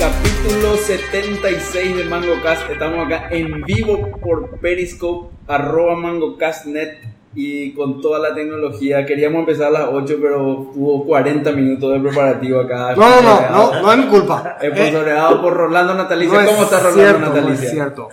Capítulo 76 de MangoCast. Estamos acá en vivo por Periscope, arroba MangoCastNet y con toda la tecnología. Queríamos empezar a las 8, pero tuvo 40 minutos de preparativo acá. No, no, no, no, no es mi culpa. Esponsoreado por Rolando Natalicia. No ¿Cómo es está Rolando cierto, no Natalicia? es cierto.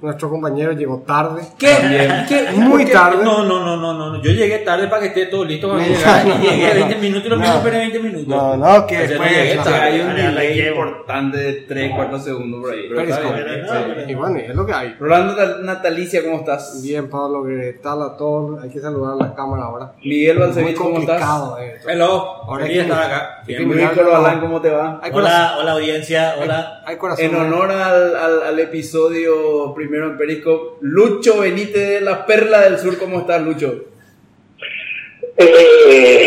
Nuestro compañero llegó tarde. ¿Qué? También. ¿Qué? Muy ¿Por qué? tarde. No, no, no, no, no. Yo llegué tarde para que esté todo listo para No, llegar. no, y llegué no, 20 no. minutos y lo No. mismo esperé 20 minutos. No, no, que O sea, no después, llegué sea, hay un tarde. Delay importante de 3, 4 segundos por ahí. Pero está Periscope. bien. Y bueno, es lo que hay. Rolando Nat- Natalicia, ¿cómo estás? Bien, Pablo, ¿qué tal a todos? Hay que saludar a la cámara ahora. Miguel Balcevich, ¿cómo estás? esto. Hello. Ahora Feliz hay que- estar acá. que Luis mirar Corbalán, cómo- ¿cómo te va? Hola, hola audiencia, hola. Hay corazón. En honor al, al, al episodio primero en Periscope, Lucho Benítez de la Perla del Sur, ¿cómo estás, Lucho? Eh,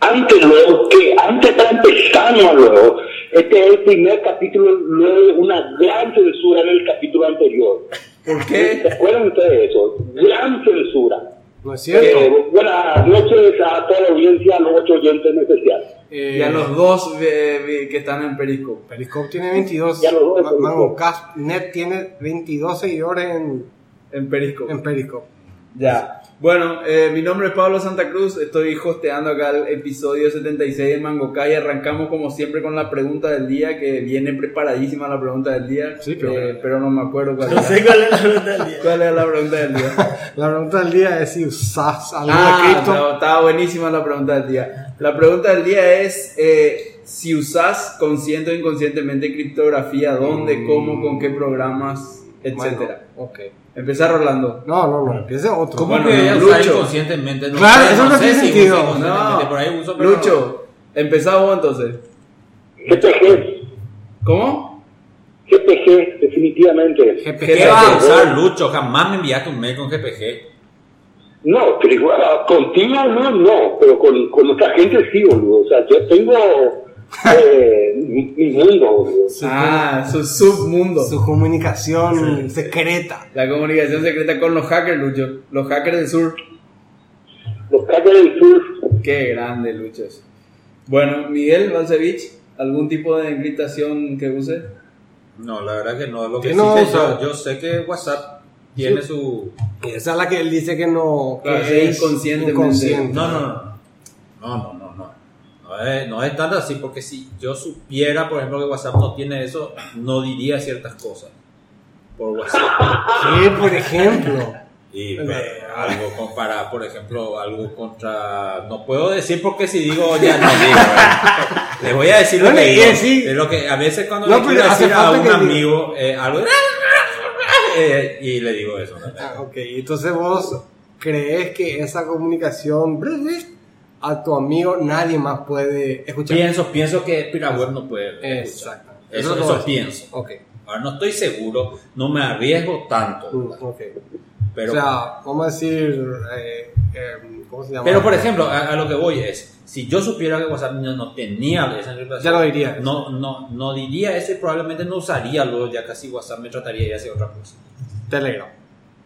antes luego, que antes está empezando luego, este es el primer capítulo luego de una gran censura en el capítulo anterior. ¿Por ¿Se qué? acuerdan ustedes de eso? Gran censura. No es cierto. Eh, buenas noches a toda la audiencia, a los ocho oyentes en especial. Eh, Y a los dos eh, que están en Periscope. Periscope tiene 22. Ya lo doy, Ma- Periscope. MangoCast Net tiene 22 seguidores en, En Periscope. en Periscope. Ya. Bueno, eh, mi nombre es Pablo Santa Cruz, estoy hosteando acá el episodio 76 de Mangocá y arrancamos como siempre con la pregunta del día, que viene preparadísima la pregunta del día, Sí, pero- eh, pero no me acuerdo cuál No sé cuál es la pregunta del día. ¿Cuál era la pregunta del día? La pregunta del día es si usas algo Ah, de cripto. no, estaba buenísima la pregunta del día. La pregunta del día es eh, si usas consciente o inconscientemente criptografía, dónde, cómo, con qué programas, etcétera. Bueno, ok. Empezar Rolando. No, no, no, empiece otro. ¿Cómo Bueno, que ella Lucho. inconscientemente? No Claro, sé, eso no sé tiene si usa sentido. inconscientemente, No. Por ahí uso, pero Lucho, empezamos vos entonces. GPG, ¿Cómo? GPG, definitivamente. GPG. ¿Qué vas a usar, Lucho? Jamás me enviaste un mail con GPG. No, pero igual, contigo no, no, pero con, con otra gente sí, boludo. O sea, yo tengo eh, mi, mi mundo. Ah, su submundo. Su comunicación secreta. La comunicación secreta con los hackers, Lucho. Los hackers del sur. Los casos del sur, Qué grande, Luchos. Bueno, Miguel Balcevich, ¿algún tipo de encriptación que use? No, la verdad que no. Lo que sí no sé usa. yo, yo sé que WhatsApp tiene su... Esa es la que él dice que no. Claro, que es inconscientemente. inconsciente. No, no, no. No, no, no, es, no es tanto así, porque si yo supiera, por ejemplo, que WhatsApp no tiene eso, no diría ciertas cosas por WhatsApp. Sí, por ejemplo. Y pues, algo para, por ejemplo, algo contra. No puedo decir porque si digo ya no digo. ¿verdad? Les voy a decir lo No que digo. Es lo que a veces cuando No, le quiero decir a un amigo eh, algo. eh, y le digo eso. ¿no? Ah, ok, entonces vos crees que esa comunicación a tu amigo nadie más puede escuchar. Pienso, pienso que Piraweb no puede. escuchar. Exacto. Eso, pienso. Ok. Ahora no estoy seguro, no me arriesgo tanto. Mm, ok. Pero, o sea, vamos a decir. eh, eh, ¿Cómo se llama? pero por ejemplo, a, a lo que voy es, si yo supiera que WhatsApp no, no tenía esa encriptación, Ya lo diría. No, no, no diría eso y probablemente no usaría luego, ya casi WhatsApp me trataría de hacer otra cosa. Telegram.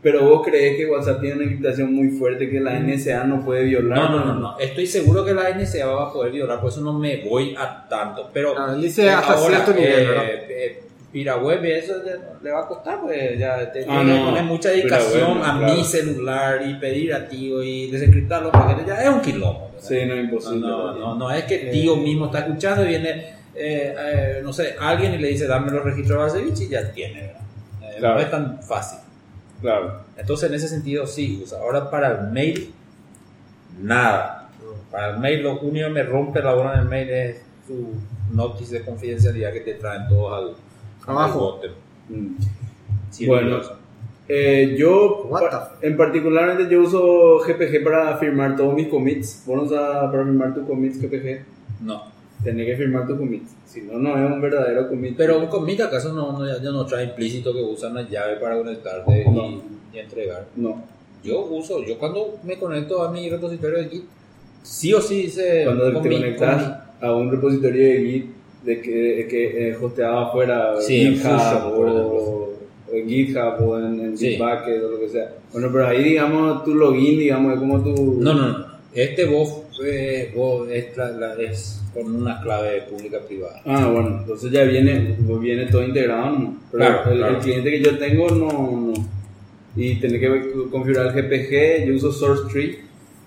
Pero vos crees que WhatsApp tiene una encriptación muy fuerte que la NSA no puede violar. No, no, no, no. Estoy seguro que la NSA va a poder violar, por eso no me voy a tanto. Pero Ah, él dice hasta cierto nivel, eh, eh, Piraweb, eso ya no le va a costar, pues ya te Ah, no. poner mucha dedicación Piraweb, a claro. mi celular y pedir a tío y desencriptar los paquetes, ya es un quilombo. ¿verdad? Sí, no es imposible. No, no, no es que tío mismo está escuchando y viene, eh, eh, no sé, alguien y le dice dame los registros de Basevich y ya tiene, ¿verdad? Eh, Claro. No es tan fácil. Claro. Entonces, en ese sentido, sí usa. Ahora, para el mail, nada. Para el mail, lo único que me rompe la bola en el mail es su notice de confidencialidad que te traen todos al, Abajo. al. Mm. Sí, Bueno. Eh, yo, en particularmente, yo uso GPG para firmar todos mis commits. Vos no usas para firmar tus commits GPG. No. Tenés que firmar tus commits. Si no, no es un verdadero commit. Pero un commit acaso no, no, ya no trae implícito que usa una llave para conectarte No. y, y entregar. No. yo uso, yo cuando me conecto a mi repositorio de Git, sí o sí dice Cuando te commit, conectas commit. a un repositorio de Git de que, que eh, hosteado afuera, Sí, en GitHub por o en GitHub o en, en Sí. Bitbucket o lo que sea. Bueno, pero ahí digamos tu login, digamos, es como tu... No, no, no. Este vos, eh, vos es, la- la- es con una clave pública privada. Ah, bueno, entonces ya viene, viene todo integrado, ¿no? Pero Claro, el, claro. el cliente que yo tengo no, no. Y tener que configurar el GPG, yo uso SourceTree,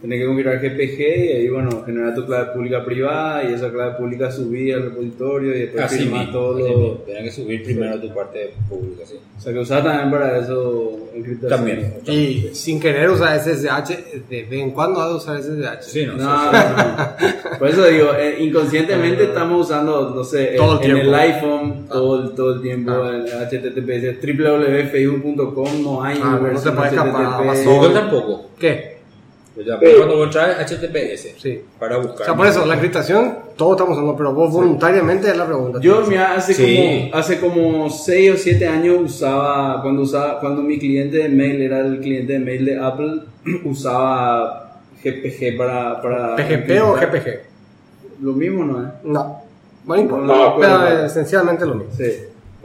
tener que configurar GPG y ahí, bueno, generar tu clave pública privada y esa clave pública subir al repositorio y después Así firmar todo así lo... Tenés que subir primero tu parte pública, sí. O sea, que usar también para eso encriptación. También. Y sin querer usar SSH, de vez en cuando has de usar SSH. Sí, no, No, sí, no, no. Por eso digo, eh, inconscientemente estamos usando, no sé, Todo el en, en tiempo. el iPhone, todo, el- todo el tiempo, Ah. en HTTPS, www.facebook.com, no hay Ah, no te puede escapar, HTTP. Amazon. Google tampoco. ¿Qué? O sea, Eh. cuando vos traes HTTPS Sí. para O buscar. sea, por eso, la encriptación, todos estamos usando, pero vos voluntariamente es la pregunta. Yo mira, hace Sí. como hace como 6 o 7 años usaba cuando usaba cuando mi cliente de mail era el cliente de mail de Apple usaba GPG para para ¿PGP o. GPG? Lo mismo, ¿no es? No. Bueno, importa. No, pero pero- eh, esencialmente lo mismo. Sí.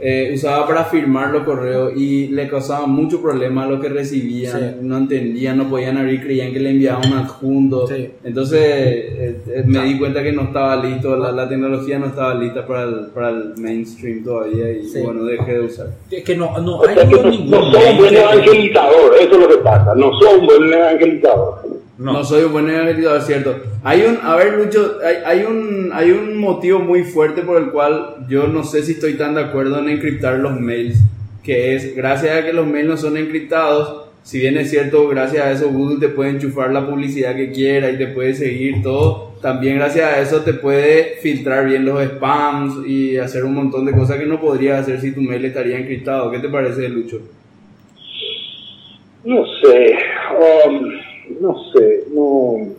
Eh, usaba para firmar los correos y le causaba mucho problema lo que recibían. Sí. No entendían, no podían abrir, creían que le enviaban un adjunto. Sí. Entonces eh, eh, me di cuenta que no estaba listo, la, la tecnología no estaba lista para el, para el mainstream todavía y Sí. bueno, dejé de usar. Es que no, no O hay sea que no, ningún no soy un buen evangelizador, eso es lo que pasa. No soy un buen evangelizador. No. soy un buen evangelizador, es cierto. Hay un, a ver, Lucho, hay, hay un, hay un motivo muy fuerte por el cual yo no sé si estoy tan de acuerdo en encriptar los mails, que es, gracias a que los mails no son encriptados, si bien es cierto, gracias a eso Google te puede enchufar la publicidad que quiera y te puede seguir todo, también gracias a eso te puede filtrar bien los spams y hacer un montón de cosas que no podrías hacer si tu mail estaría encriptado. ¿Qué te parece, Lucho? No sé, um, no sé, no.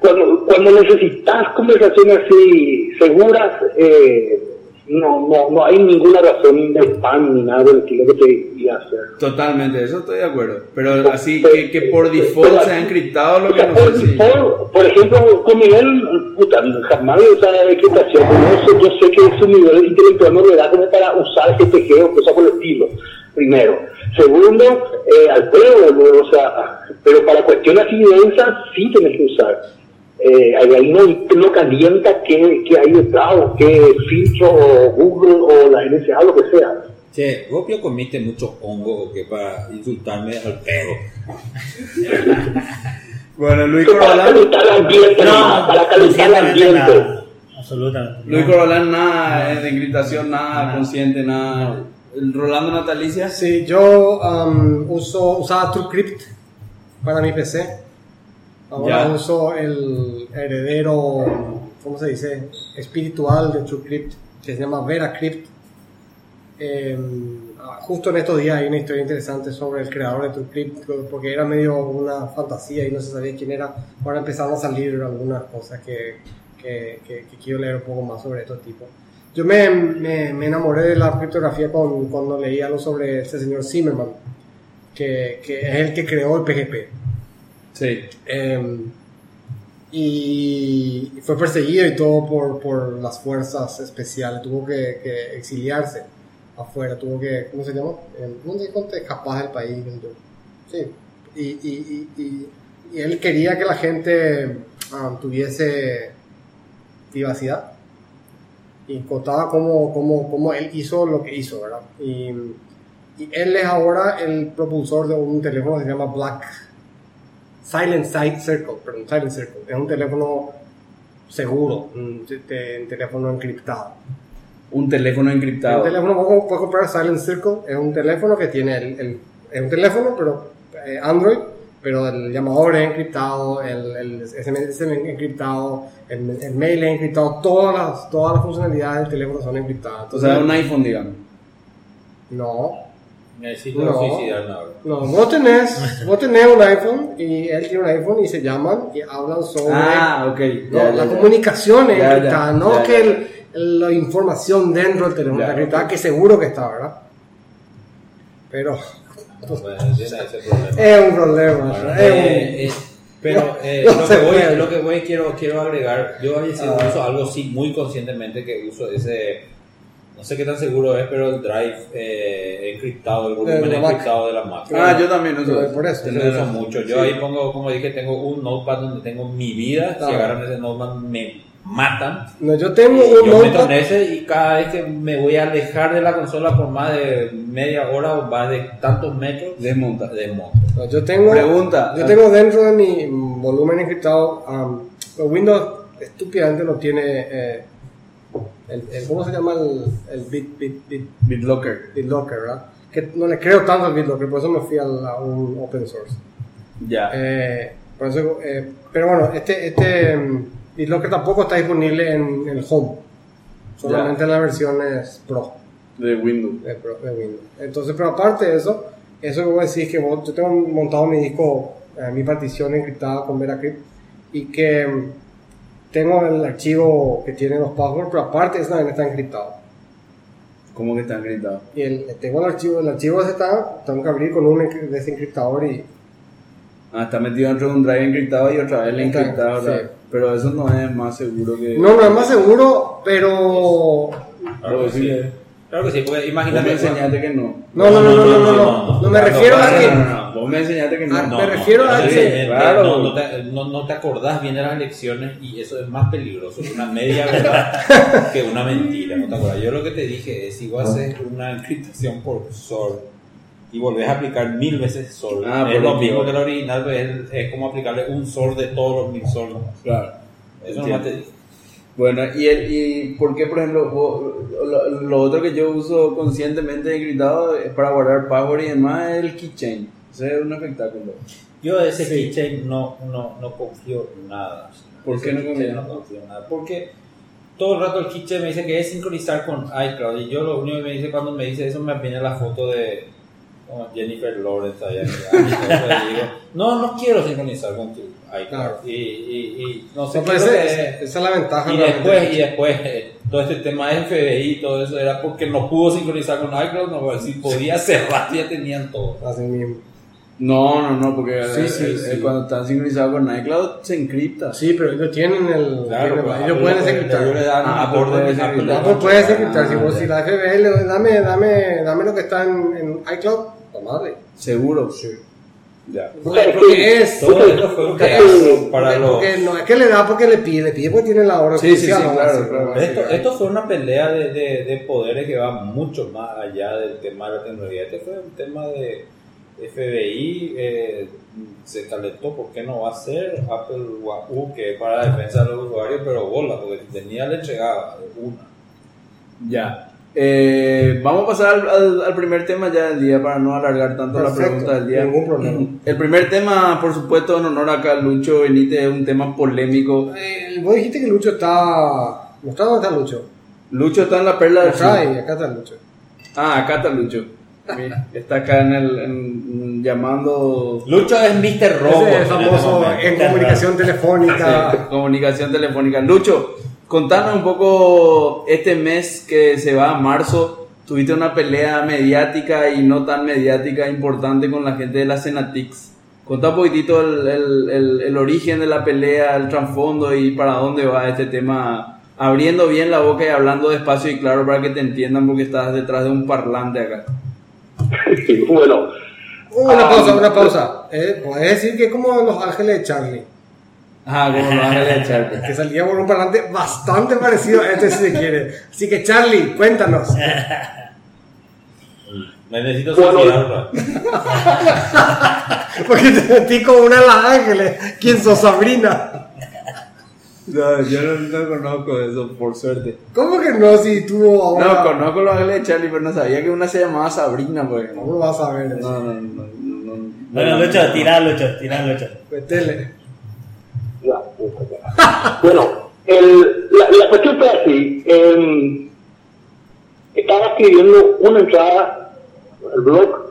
Cuando, cuando necesitas conversaciones así seguras, eh, no, no, no hay ninguna razón de spam ni nada del estilo que te iría a hacer. Totalmente, eso estoy de acuerdo. Pero así que, que por default se ha encriptado lo que no por, sé por, por ejemplo, con Miguel, puta, jamás he usado encriptación. Yo sé, yo sé que su nivel intelectual no le da como para usar GPG o cosas por el estilo, primero. Segundo, eh, al pelo, o sea, pero para cuestiones así densas sí tienes que usar. Eh, ahí no, no calienta qué, qué hay detrás, o qué filtro, o Google, o la NSA, lo que sea. Che, vos yo comiste mucho hongo o que para insultarme al pedo. Bueno, Luis Para calentar el ambiente, nomás, para calentar el ambiente. nada. Absolutamente. Luis No. Corbalán nada eh, de encriptación, nada Nada. consciente, nada. El Rolando Natalicia, Sí, yo um, uso, usaba TrueCrypt para mi PC. Ahora Ya. uso el heredero, ¿cómo se dice? Espiritual de TrueCrypt, que se llama VeraCrypt. Eh, justo en estos días hay una historia interesante sobre el creador de TrueCrypt, porque era medio una fantasía y no se sabía quién era. Ahora empezaron a salir algunas cosas que, que, que- que quiero leer un poco más sobre estos tipos. Yo me, me, me enamoré de la criptografía con, cuando leí algo sobre este señor Zimmerman, que, que es el que creó el PGP. sí. Eh, y fue perseguido y todo por, por las fuerzas especiales. Tuvo que, que exiliarse afuera. Tuvo que, ¿cómo se llama? No sé cuánto escapás del país. Sí. Y, y, y, y, y él quería que la gente ah, tuviese privacidad. Y contaba cómo, cómo, cómo él hizo lo que hizo, ¿verdad? Y, y él es ahora el propulsor de un teléfono que se llama Black Silent Side Circle, perdón, Silent Circle. Es un teléfono seguro, un, te- te- un teléfono encriptado. Un teléfono Un encriptado. teléfono, vos puedes comprar Silent Circle, es un teléfono que tiene el, el- es un teléfono, pero eh, Android, pero el llamador es encriptado, el, el SMS es encriptado, el, el mail es encriptado, todas las, todas las funcionalidades del teléfono son encriptadas. O sea, un iPhone, digamos. No, Necesito No. suicidarme ahora. no, vos tenés, vos tenés un iPhone y él tiene un iPhone y se llaman y hablan sobre Ah, ok. No, ya, la ya, comunicación es Ya, encriptada, no ya, que ya. el- el- la información dentro del teléfono está encriptada, que seguro que está, ¿verdad? Pero Bueno, tiene ese problema. Es un problema. Bueno, es un- eh, eh, pero eh, No lo, que voy, lo que voy quiero, quiero agregar, yo a veces Ah. uso algo sí muy conscientemente que uso ese, no sé qué tan seguro es, pero el drive eh, encriptado, el volumen De la Mac. encriptado de la Mac. Ah, yo también uso por eso. Yo lo uso mucho. Yo ahí pongo, como dije, tengo un notepad donde tengo mi vida. Si Ah. agarran ese notepad, me matan. No, yo tengo Y un yo en ese y cada vez que me voy a alejar de la consola por más de media hora o más de tantos metros, Desmonta. desmonto. No, Yo tengo, Pregunta. Yo tengo dentro de mi volumen encriptado. um, Windows estúpidamente no tiene. eh, el, el- ¿Cómo se llama el, el bit, bit, bit, BitLocker. BitLocker, verdad? Que no le creo tanto al BitLocker, por eso me fui al- a un open source. Ya. Eh, por eso, eh, pero bueno, este, este mm, BitLocker tampoco está disponible en el Home, solamente en las versiones Pro. De Windows. de, pro- de Windows. Entonces, pero aparte de eso, eso que voy a decir es que vos- yo tengo montado mi disco, eh, mi partición encriptada con VeraCrypt y que mm, tengo el archivo que tiene los passwords, pero aparte eso también está encriptado. ¿Cómo que está gritado? Y el, tengo el archivo, el archivo ese está, tengo que abrir con un encri- desencriptador y Ah, está metido dentro de un drive encriptado y otra vez le encriptado. sí. Pero eso no es más seguro que. no, no es más seguro, pero Claro que sí. Claro que sí, porque Vos imagínate. me enseñaste que no. no, no, no, no, no, no, no, no me refiero a No, que no, no, no. Vos me enseñaste que no. Ah, No, me no, refiero a no, que- eh, Claro. no, no te, no, no te acordás bien de las lecciones y eso es más peligroso que una media verdad que una mentira. ¿no te acordás? Yo lo que te dije es: si vos haces una encriptación por SOR y volvés a aplicar mil veces SOR, Ah, es lo mismo que- el original, es, es como aplicarle un SOR de todos los mil nomás. Claro. Eso nomás te digo. Bueno, y, el, y por qué, por ejemplo, vos- lo, lo otro que yo uso conscientemente encriptado es para guardar password y demás es el keychain. Ese es un espectáculo. Yo de ese Sí. keychain no, no, no confío nada. ¿Por Ese qué no confías? No confío nada. Porque todo el rato el keychain me dice que es sincronizar con iCloud. Y yo lo único que me dice cuando me dice eso me viene la foto de como Jennifer Lawrence allá. digo, no, no quiero sincronizar con tu iCloud. Claro. Y, y, y no sé es esa es. la ventaja. Y después, y después, eh, todo este tema de FBI y todo eso era porque no pudo sincronizar con iCloud. No, si podía cerrar, ya tenían todo. Así mismo. No, no, no, porque Sí, eh, sí, eh, sí. cuando está sincronizado con iCloud se encripta. Sí, pero ellos tienen el. Claro, tienen- pero ellos Apple pueden desencriptar. ellos le dan Ah, Apple puede desencriptar. le Apple dan- puede desencriptar. Si, Ah, vos, ya. si la FBL, dame, dame, dame lo que está en, en iCloud, tomarle. Seguro. Ya. Porque, porque es. Todo esto fue un porque pedazo es- para porque- los. porque no es que le da porque le pide, le pide porque tiene la orden Sí, sí, sí, claro, claro. ¿no? Esto, esto fue una pelea de, de, de poderes que va mucho más allá del tema de la tecnología. Este fue un tema de FBI, eh, se calentó, ¿por qué no va a ser Apple Wahoo, que es para la defensa de los usuarios, pero bola, porque si tenía le entregaba una. Ya. Eh, vamos a pasar al, al- al primer tema ya del día para no alargar tanto la pregunta del día. ningún problema. El primer tema, por supuesto, en honor acá a Lucho Benítez, es un tema polémico. Eh, vos dijiste que Lucho está. ¿Mostrá dónde está Lucho? Lucho está en la perla del sur. ahí, acá está Lucho. Ah, acá está Lucho. Mira, Está acá en el en- llamando Lucho es Mr. Robot. En este famoso en comunicación telefónica. Sí, comunicación telefónica. Lucho, contanos un poco este mes que se va a marzo. Tuviste una pelea mediática y no tan mediática importante con la gente de la Cenatix. Contá un poquitito el, el- el- el origen de la pelea, el trasfondo y para dónde va este tema. Abriendo bien la boca y hablando despacio y claro para que te entiendan porque estás detrás de un parlante acá. bueno, Una pausa, una pausa. Eh, Podés decir que es como Los Ángeles de Charlie. Ah, como lo a echar. Que salía por un parlante bastante parecido a este, si se quiere. Así que, Charlie, cuéntanos. Me necesito suicidar, Porque te metí como una de Los Ángeles. ¿Quién sos, Sabrina? No, yo no, no conozco eso, por suerte. ¿Cómo que no? Si tuvo ahora. No, conozco los ángeles de Charlie, pero no sabía que una se llamaba Sabrina, pues. ¿Cómo lo vas a ver? eso? No, no, no, no, no. Bueno, no, Lucho, no. tira, Lucho, tira, Lucho. Metele. Bueno, el, la, la cuestión fue así. em, estaba escribiendo una entrada al blog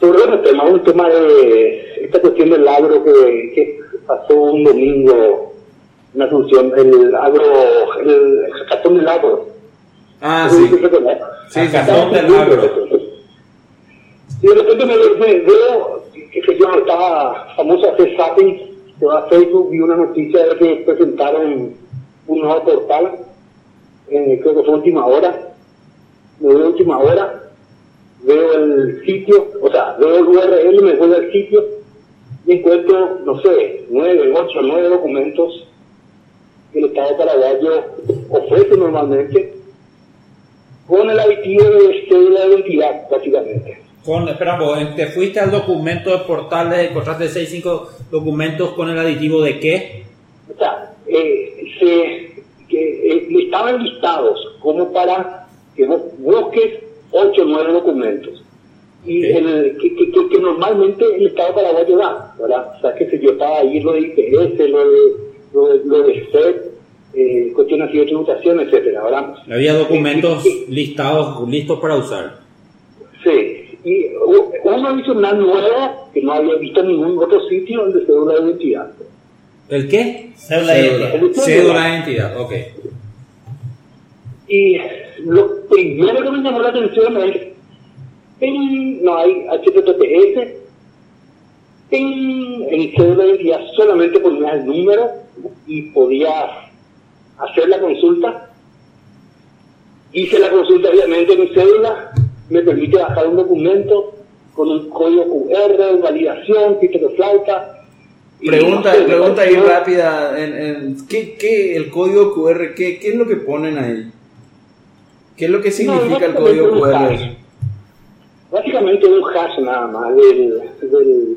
sobre otro tema, un tema de esta cuestión del agro que, que pasó un domingo, una solución, el agro, el, hackathon del agro. Ah, Sí, sí. Hackathon del agro. Y de repente me, veo, que sé yo, estaba famoso hacer zapping, va a Facebook, vi una noticia de que presentaron un nuevo portal, eh, creo que fue última hora, me veo última hora, veo el sitio, o sea, veo el URL, me voy al sitio y encuentro, no sé, nueve, ocho, nueve documentos que el Estado paraguayo ofrece normalmente con el aditivo de de identidad, básicamente. Con, espera, vos, te fuiste al documento de portales, encontraste 6, 5 documentos con el aditivo de qué? O sea, eh, se, que, eh, estaban listados como para que vos busques 8 o 9 documentos. Y Ok. el, que, que, que- normalmente el Estado paraguayo da, ¿verdad? O sea, que sé yo, estaba ahí lo de IPS, lo de, lo de, lo de SED, eh, cuestiones de tributación, etcétera, ¿verdad? Había documentos Eh, listados, listos para usar. Sí, y uno hizo una nueva que no había visto en ningún otro sitio donde cédula de identidad. ¿El qué? Cédula de identidad. Cédula de identidad, ok. Y lo primero que me llamó la atención es, ¡ping! no hay HTTPS, ¡ping! en cédula de identidad solamente ponías el número y podías hacer la consulta. Hice la consulta obviamente en mi cédula, me permite bajar un documento con un código QR, validación, de flauta. Pregunta, no sé, pregunta ahí rápida. En, en- ¿qué, qué, el código QR, qué, qué es lo que ponen ahí? ¿Qué es lo que significa el código QR? hash. Básicamente un hash nada más del, del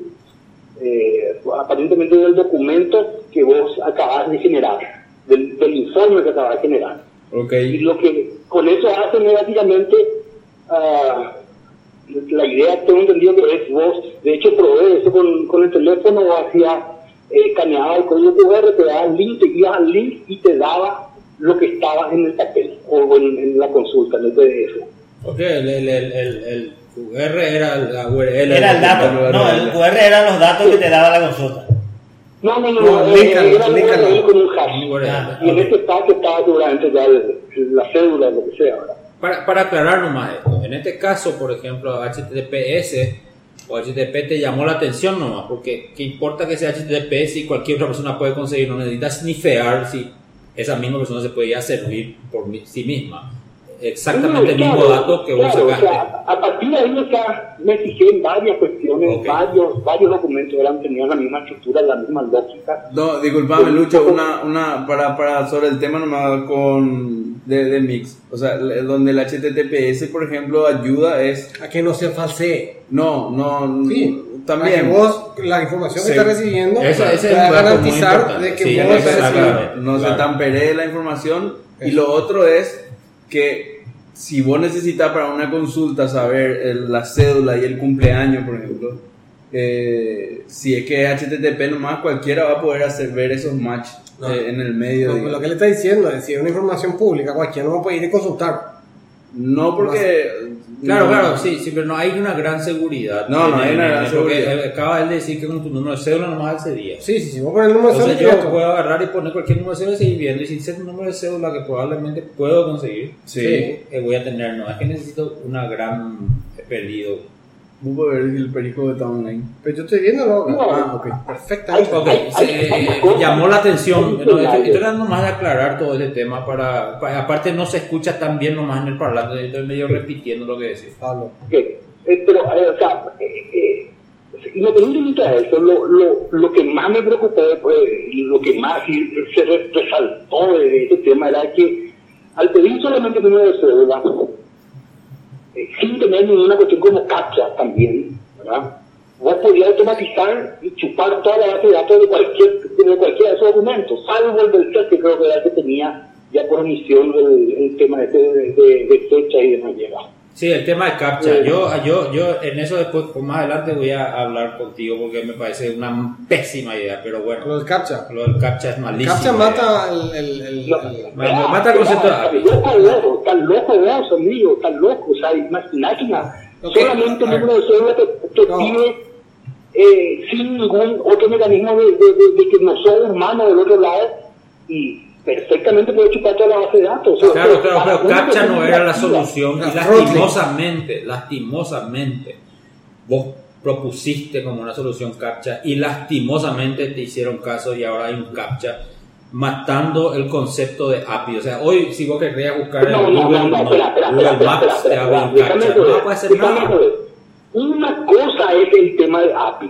eh, aparentemente del documento que vos acabas de generar, del, del informe que acabas de generar. Ok. Y lo que con eso hacen es básicamente ah, la idea, tengo entendido que es vos, de hecho probé eso con, con el teléfono, hacía, eh, escaneaba el código QR, te daba el link, te ibas al link y te daba lo que estaba en el papel o en, en la consulta, en el PDF. Ok, el, el, el, el, el QR era la URL. Era el dato. No, el QR eran los datos que te daba la consulta. No, no, no, No, no, líncalo, era con un hash. Ah, Y en ok. este caso estaba seguramente ya el- la cédula, lo que sea. ¿verdad? Para, para aclarar nomás esto, en este caso, por ejemplo, HTTPS o HTTP te llamó la atención nomás, porque qué importa que sea HTTPS y cualquier otra persona puede conseguir, no necesitas snifear si esa misma persona se podía servir por sí misma. Exactamente el No, mismo claro, dato que vos claro, o sacaste. sea, a partir de ahí o sea, me fijé en varias cuestiones, Ok. varios, varios documentos eran, tenían la misma estructura, la misma lógica. No, disculpame, Lucho, una, una, para, para, sobre el tema nomás con, de, de Mix. O sea, donde el HTTPS, por ejemplo, ayuda es, A que no se falsee. no, no, Sí. también. Para que vos, la información Sí. que estás recibiendo, es pueda un dato muy garantizar de que Sí, vos no, estás se, Claro. tamperee la información. Y lo otro es que si vos necesitas para una consulta saber el- la cédula y el cumpleaños, por ejemplo, eh, si es que es HTTP nomás, cualquiera va a poder hacer ver esos match No. eh, en el medio. Digamos. lo que le está diciendo es si es una información pública, cualquiera no puede ir y consultar. No porque... Claro, no. claro, sí, sí, pero no hay una gran seguridad. No, no hay una gran seguridad. Acaba él de decir que con tu número de cédula nomás accedía. Sí, sí, sí, vos pones el número de cédula, yo puedo agarrar y poner cualquier número de cédula y seguir viendo. Y si sé un número de cédula que probablemente puedo conseguir, Sí. eh, voy a tener. No es que necesito una gran pedido. Vos podés ver si el perico está online. Pero yo estoy viendo lo No. Ah, ok. perfectamente. Ok, se- llamó la atención. No, estoy, detalles. estoy tratando más de aclarar todo ese tema para, para- Aparte, no se escucha tan bien nomás en el parlante. Estoy medio repitiendo lo que decís. Pablo. Ok, eh, pero, eh, o sea, eh, eh, independientemente de eso, lo, lo, lo que más me preocupó, pues, y lo que más se re- resaltó de este tema era que al pedir solamente número de cédula, sin tener ninguna cuestión como captcha también, ¿verdad? Vos podías automatizar y chupar toda la base de datos de cualquier de cualquiera de esos documentos, salvo el del CES, que creo que era el que tenía ya por omisión el, tema este de, de, de fecha y demás llega. Sí, el tema de CAPTCHA. Sí. Yo, yo, yo en eso después, pues, más adelante voy a hablar contigo porque me parece una pésima idea, pero Lo bueno, del captcha. lo del CAPTCHA es El malísimo. captcha mata el, el, el, No, el- mata el concepto de Tan API. loco tan loco vos, amigo, tan loco. O sea, imagínate, Ok, solamente el número de cédula te, te No. pide eh, sin ningún otro mecanismo de, de, de- de que no sos humano del otro lado y perfectamente puede chupar toda la base de datos. O sea, Claro, claro, pero CAPTCHA no era la solución y La lastimosamente, lastimosamente, vos propusiste como una solución CAPTCHA y lastimosamente te hicieron caso y ahora hay un CAPTCHA matando el concepto de API. O sea, hoy si vos querrías buscar en No, no, Google, no, no, espera, espera, Google espera, Maps espera, te abre un CAPTCHA. No puede déjame nada. Una cosa es el tema de API.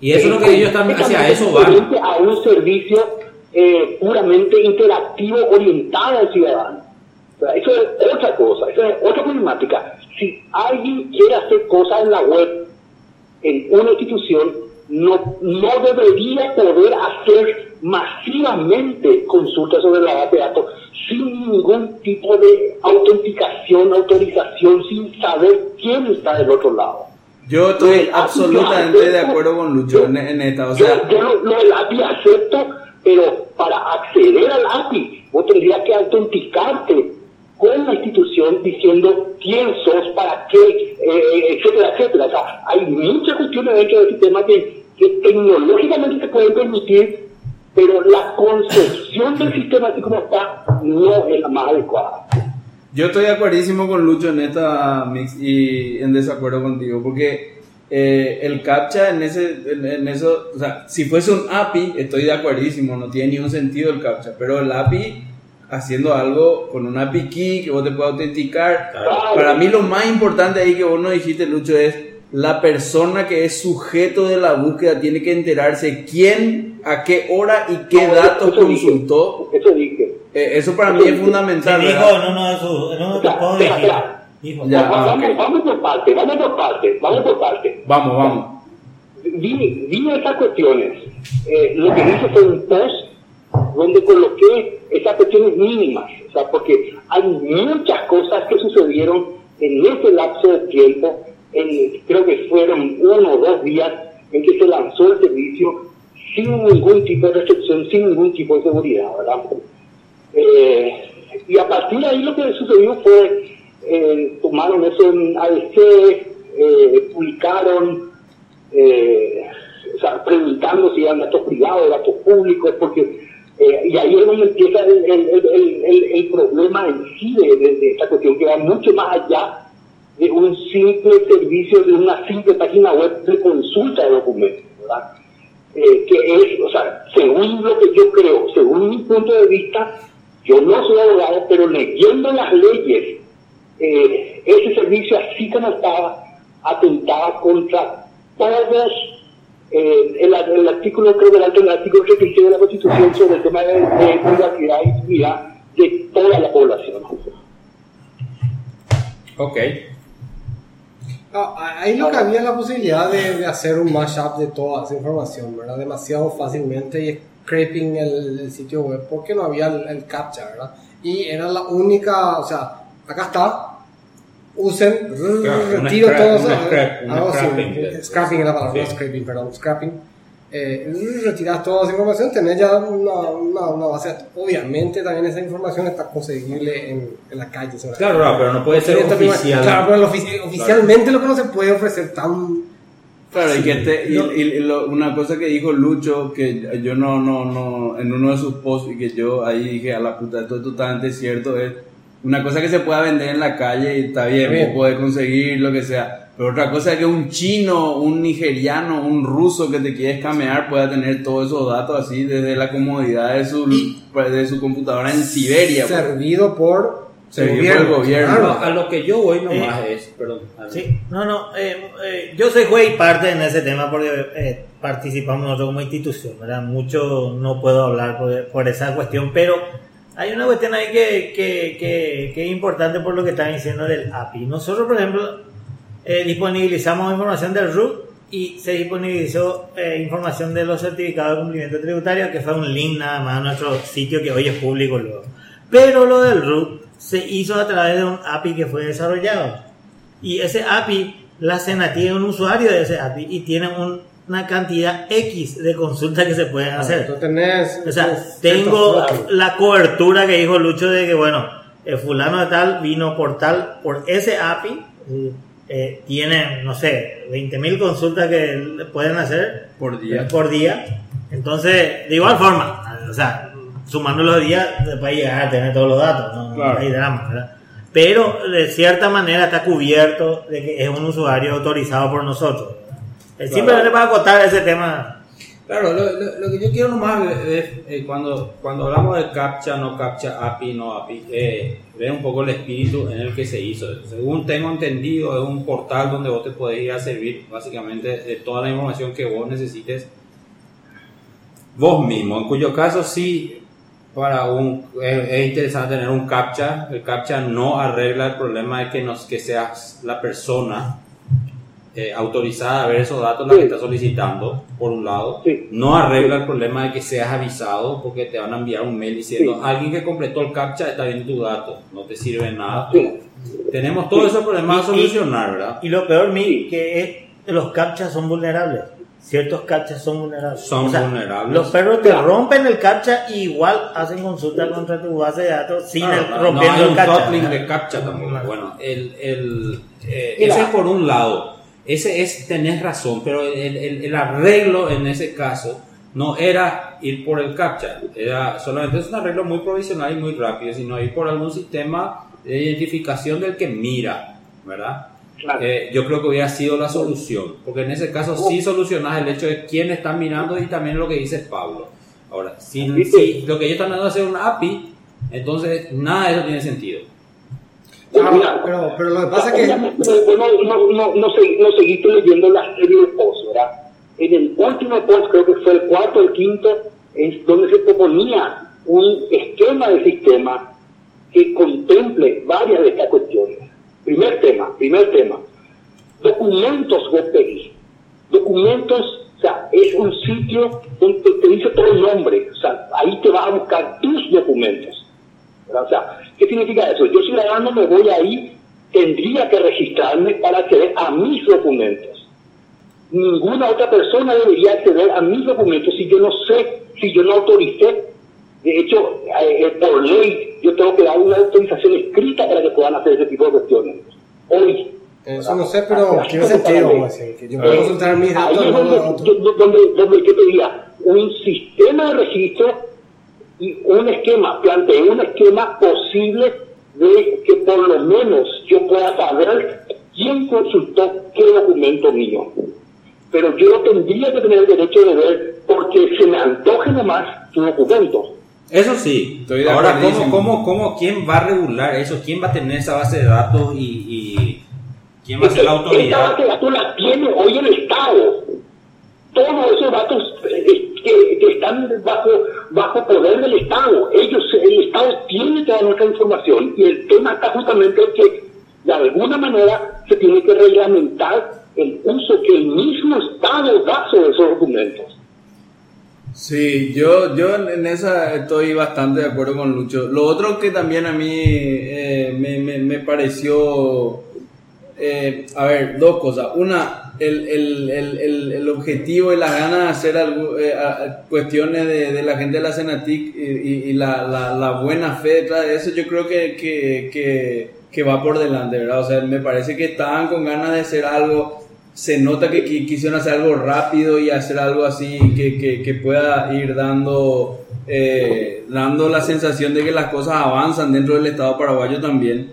Y eso es lo que ellos están, hacia eso van. a un servicio eh, puramente interactivo orientado al ciudadano. O sea, eso es otra cosa, eso es otra problemática. Si alguien quiere hacer cosas en la web, en una institución, no, no debería poder hacer masivamente consultas sobre la base de datos sin ningún tipo de autenticación, autorización, sin saber quién está del otro lado. Yo estoy Lo absolutamente de acuerdo con Lucho en, en esta. O sea, yo, yo lo, lo API acepto, pero para acceder al API, vos tendrías que autenticarte con la institución diciendo quién sos, para qué, eh, etcétera, etcétera. O sea, hay muchas cuestiones dentro del sistema que, que tecnológicamente se pueden permitir, pero la concepción del sistema así como está no es la más adecuada. Yo estoy de acuerdísimo con Lucho en esta mix y en desacuerdo contigo, porque eh, el CAPTCHA en ese, en, en eso, o sea, si fuese un API, estoy de acuerdísimo, no tiene ningún sentido el CAPTCHA, pero el API haciendo algo con un API key que vos te puedas autenticar, Claro. para mí lo más importante ahí que vos no dijiste, Lucho, es la persona que es sujeto de la búsqueda tiene que enterarse quién, a qué hora y qué No, datos eso dije, consultó. Eso dije. Eh, eso para mí es Se fundamental. dijo sus. En uno de Ya. vamos, ah, vamos por parte, vamos por parte, vamos por parte. Vamos, vamos. vi, vi esas cuestiones. Eh, lo que hice fue un post donde coloqué esas cuestiones mínimas, o sea, porque hay muchas cosas que sucedieron en ese lapso de tiempo, en, creo que fueron uno o dos días en que se lanzó el servicio sin ningún tipo de restricción, sin ningún tipo de seguridad, ¿verdad? Eh, y a partir de ahí lo que sucedió fue, eh, tomaron eso en ADC, eh, publicaron eh, o sea, preguntando si eran datos privados, datos públicos, porque eh, y ahí es donde empieza el, el, el, el, problema en sí de esta cuestión, que va mucho más allá de un simple servicio, de una simple página web de consulta de documentos, ¿verdad? Eh, que es, o sea, según lo que yo creo, según mi punto de vista, yo no soy abogado, pero leyendo las leyes, eh, ese servicio así como estaba, atentaba contra todos, eh, el, el artículo, creo que era el artículo 36 de la Constitución sobre el tema de, de privacidad y intimidad de toda la población. Ok. Ah, ahí lo que había la posibilidad de, de hacer un mashup de toda esa información, ¿verdad? Demasiado fácilmente y scraping el, el sitio web porque no había el, el captcha, ¿verdad? Y era la única, o sea, acá está, usen, Claro, un retiro scrap- todo un eso, scrap- así, scrapping. scrapping es la palabra, no Sí. scraping, perdón, scrapping. Eh, retiras toda esa información, tenés ya una, una, una base. Obviamente también esa información está conseguible en, en la calle. sobre- Claro, claro, pero no puede ser oficial. Claro, pero ofici- oficialmente lo que no se puede ofrecer tan. Claro, y que te- y- No. y- y lo- una cosa que dijo Lucho, que yo no, no, no, en uno de sus posts, y que yo ahí dije, a la puta, esto es totalmente cierto, es una cosa que se pueda vender en la calle y está bien, Bien. conseguir lo que sea. Pero otra cosa es que un chino, un nigeriano, un ruso que te quiere escamear pueda tener todos esos datos así desde la comodidad de su, de su computadora en Siberia. pues. Servido por. Servido por el gobierno. Claro. A lo que yo voy nomás es, perdón. Sí, no, no, eh, eh, yo soy juez y parte en ese tema porque eh, participamos nosotros como institución, ¿verdad? Mucho no puedo hablar por, por esa cuestión, pero hay una cuestión ahí que, que, que, es importante por lo que están diciendo del API. Nosotros, por ejemplo, eh, disponibilizamos información del RUT y se disponibilizó eh, información de los certificados de cumplimiento tributario, que fue un link nada más a nuestro sitio que hoy es público luego. Pero lo del RUT se hizo a través de un API que fue desarrollado. Y ese API, la SENA tiene un usuario de ese API y tiene un- una cantidad X de consultas que se pueden hacer. Tú tenés. O sea, tenés tengo ciertos datos. la cobertura que dijo Lucho de que, bueno, el fulano de tal vino por tal, por ese API, eh, tiene, no sé, 20.000 consultas que pueden hacer Por día. por día. Entonces, de igual forma, o sea, sumando los días, se puede llegar a tener todos los datos, no, No Claro. hay drama, ¿verdad? Pero de cierta manera está cubierto de que es un usuario autorizado por nosotros. Eh, Simplemente para acotar ese tema. Claro, lo, lo- lo que yo quiero nomás es, eh, cuando, cuando hablamos de CAPTCHA, no CAPTCHA, API, no API, eh, ver un poco el espíritu en el que se hizo. Según tengo entendido, es un portal donde vos te podés ir a servir básicamente de toda la información que vos necesites vos mismo, en cuyo caso sí, para un, es, es interesante tener un CAPTCHA. El CAPTCHA no arregla el problema de que, nos, que seas la persona eh, autorizada a ver esos datos la que está solicitando, por un lado. Sí. No arregla el problema de que seas avisado porque te van a enviar un mail diciendo Sí. alguien que completó el CAPTCHA está viendo tu dato, no te sirve nada. Sí. Tenemos todos esos problemas a solucionar, ¿verdad? Y lo peor, mi, que es que los captchas son vulnerables. Ciertos captchas son vulnerables. Son vulnerables. Los perros te rompen el captcha y igual hacen consulta contra tu base de datos sin Claro, el, no, no rompiendo hay el captcha. de captcha tampoco. Bueno, el, el, eh, ese es por un lado. Ese es, tenés razón, pero el, el- el arreglo en ese caso no era ir por el captcha, era solamente es un arreglo muy provisional y muy rápido, sino ir por algún sistema de identificación del que mira, ¿verdad? Claro. Eh, yo creo que hubiera sido la solución, porque en ese caso sí solucionas el hecho de quién está mirando y también lo que dice Pablo. Ahora, si, si lo que ellos están dando es hacer una API, entonces nada de eso tiene sentido. Ah, Mira, pero, pero lo que pasa es que vos no, no, no, no, no seguiste leyendo la serie de posts, ¿verdad? En el último post, creo que fue el cuarto o el quinto, es donde se proponía un esquema de sistema que contemple varias de estas cuestiones. Primer tema, primer tema. Documentos web pedís. Documentos, o sea, es un sitio donde te dice todo el nombre. O sea, ahí te vas a buscar tus documentos. O sea, ¿qué significa eso? Yo ciudadano me voy ahí, tendría que registrarme para acceder a mis documentos. Ninguna otra persona debería acceder a mis documentos si yo no sé, si yo no autoricé. De hecho, eh, eh, por ley, yo tengo que dar una autorización escrita para que puedan hacer ese tipo de cuestiones. Hoy. eso no sé, pero tiene sentido, que yo puedo consultar mis Ahí datos es no donde, donde, donde yo pedía un sistema de registro y un esquema, planteé un esquema posible de que por lo menos yo pueda saber quién consultó qué documento mío. Pero yo no tendría que tener el derecho de ver porque se me antoje nomás su documento. Eso sí. Estoy de Ahora, ¿cómo, cómo, cómo, quién va a regular eso? ¿Quién va a tener esa base de datos y, y quién va a ser la Esta autoridad? base de datos la tiene hoy el Estado. Todos esos datos eh, que, están bajo, bajo poder del Estado. Ellos, el Estado tiene toda nuestra información y el tema está justamente en que de alguna manera se tiene que reglamentar el uso que el mismo Estado da sobre esos documentos. Sí, yo, yo en esa estoy bastante de acuerdo con Lucho. Lo otro que también a mí eh, me, me, me pareció, eh, a ver, dos cosas. Una, el, el, el, el, objetivo y las ganas de hacer eh, cuestiones de, de la gente de la Cenatic y, la, la, buena fe detrás de eso, yo creo que, que, que, que va por delante, ¿verdad? O sea, me parece que estaban con ganas de hacer algo se nota que qui- quisieron hacer algo rápido y hacer algo así que pueda ir dando, eh, dando la sensación de que las cosas avanzan dentro del Estado paraguayo también.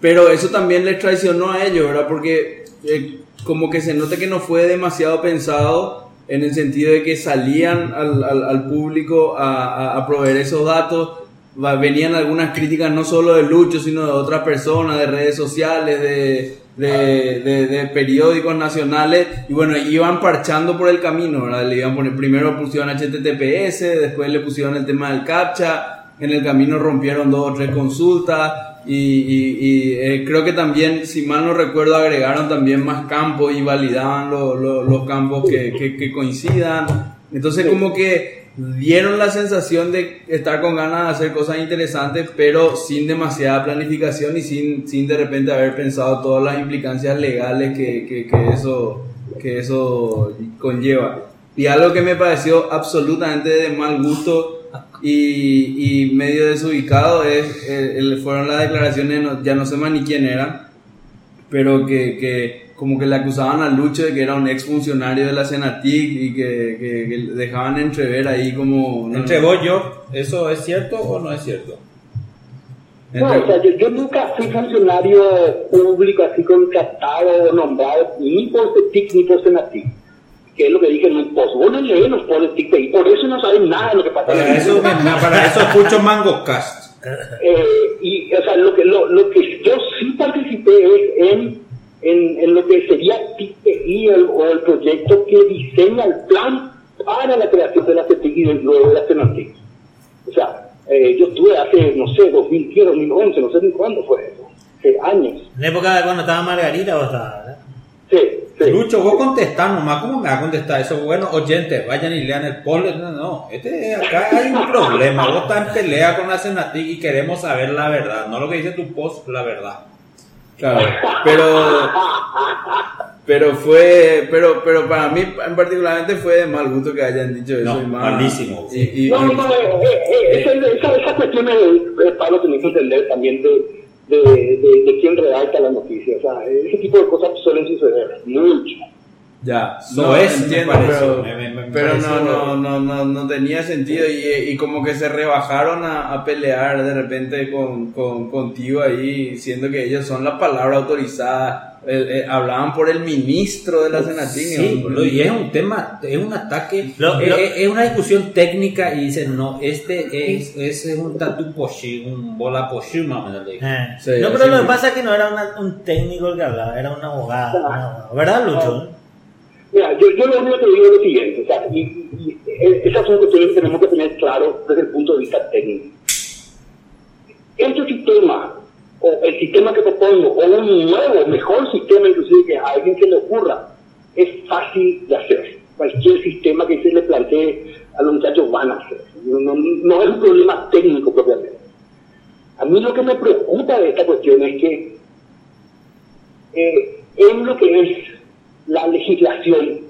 Pero eso también les traicionó a ellos, ¿verdad? Porque eh, como que se nota que no fue demasiado pensado en el sentido de que salían al, al, al público a, a, proveer esos datos. Venían algunas críticas no solo de Lucho, sino de otras personas, de redes sociales, de, de, de- periódicos nacionales. Y bueno, iban parchando por el camino. Le iban poner, primero pusieron HTTPS, después le pusieron el tema del CAPTCHA, en el camino rompieron dos o tres consultas y, y- y, eh, creo que también, si mal no recuerdo, agregaron también más campos y validaban lo- lo- los campos que, que- que coincidan. Entonces como que dieron la sensación de estar con ganas de hacer cosas interesantes, pero sin demasiada planificación y sin, sin de repente haber pensado todas las implicancias legales que, que- que eso, que eso conlleva. Y algo que me pareció absolutamente de mal gusto y, y medio desubicado es, eh, el- fueron las declaraciones, no- ya no sé más ni quién eran, pero que, que como que le acusaban a Lucho de que era un ex funcionario de la Senatic y que, que- que dejaban entrever ahí como... no- Entre vos y yo, ¿eso es cierto o no es cierto? No, o sea, yo, yo nunca fui funcionario público así contratado o nombrado ni por CETIC ni por Senatic. Que es lo que dije en un post. Vos no lees los posts de TikTok y por eso no saben nada de lo que pasa en Para el eso, para eso escucho Mango Cast. Eh, y o sea, lo que, lo, lo que yo sí participé es en, en, en lo que sería TICPI el, o el proyecto que diseña el plan para la creación de la CETIC y del- luego de la CENATIC. O sea, eh, yo estuve hace, no sé, 2010, 2011, no sé ni cuándo fue eso, hace años. En la época de cuando estaba Margarita estabas, ¿verdad? Sí, sí. Lucho, vos contestás nomás, ¿cómo me va a contestar eso? Bueno, oyentes, vayan y lean el poll. No, no, este, acá hay un problema. Vos estás en pelea con la Senatic y queremos saber la verdad, no lo que dice tu post, la verdad. Claro, pero pero fue pero pero para mí en particularmente fue de mal gusto que hayan dicho eso No, y más- malísimo. y, y- No, y- no, eh, eh, esa, esa, esa cuestión es, eh, Pablo, tenés que entender también de, de, de, de quién redacta la noticia. O sea, ese tipo de cosas suelen suceder mucho. Ya No es, me entiendo pero, me- me- me pero parece- no, no no no no tenía sentido y, y como que se rebajaron a, a pelear de repente con, con contigo ahí siendo que ellos son la palabra autorizada Eh, eh, hablaban por el ministro de la Senatín Sí, y es un tema, es un ataque, es, lo- es- una discusión técnica y dicen, no, este es, es un tatu poshi, un bola poshi, más o menos. le dije. Eh. Sí, no, pero lo que pasa es que no era una- un técnico el que hablaba, era un abogado. un abogado. ¿Verdad, Lucho? Mira, yo, yo lo único que digo es lo siguiente, o sea, y, y, esas son cuestiones que tenemos que tener claro desde el punto de vista técnico. Este sistema, o el sistema que propongo, o un nuevo, mejor sistema inclusive que a alguien se le ocurra, es fácil de hacer. Cualquier sistema que se le plantee a los muchachos van a hacer. No, no- no es un problema técnico propiamente. A mí lo que me preocupa de esta cuestión es que eh, en lo que es la legislación,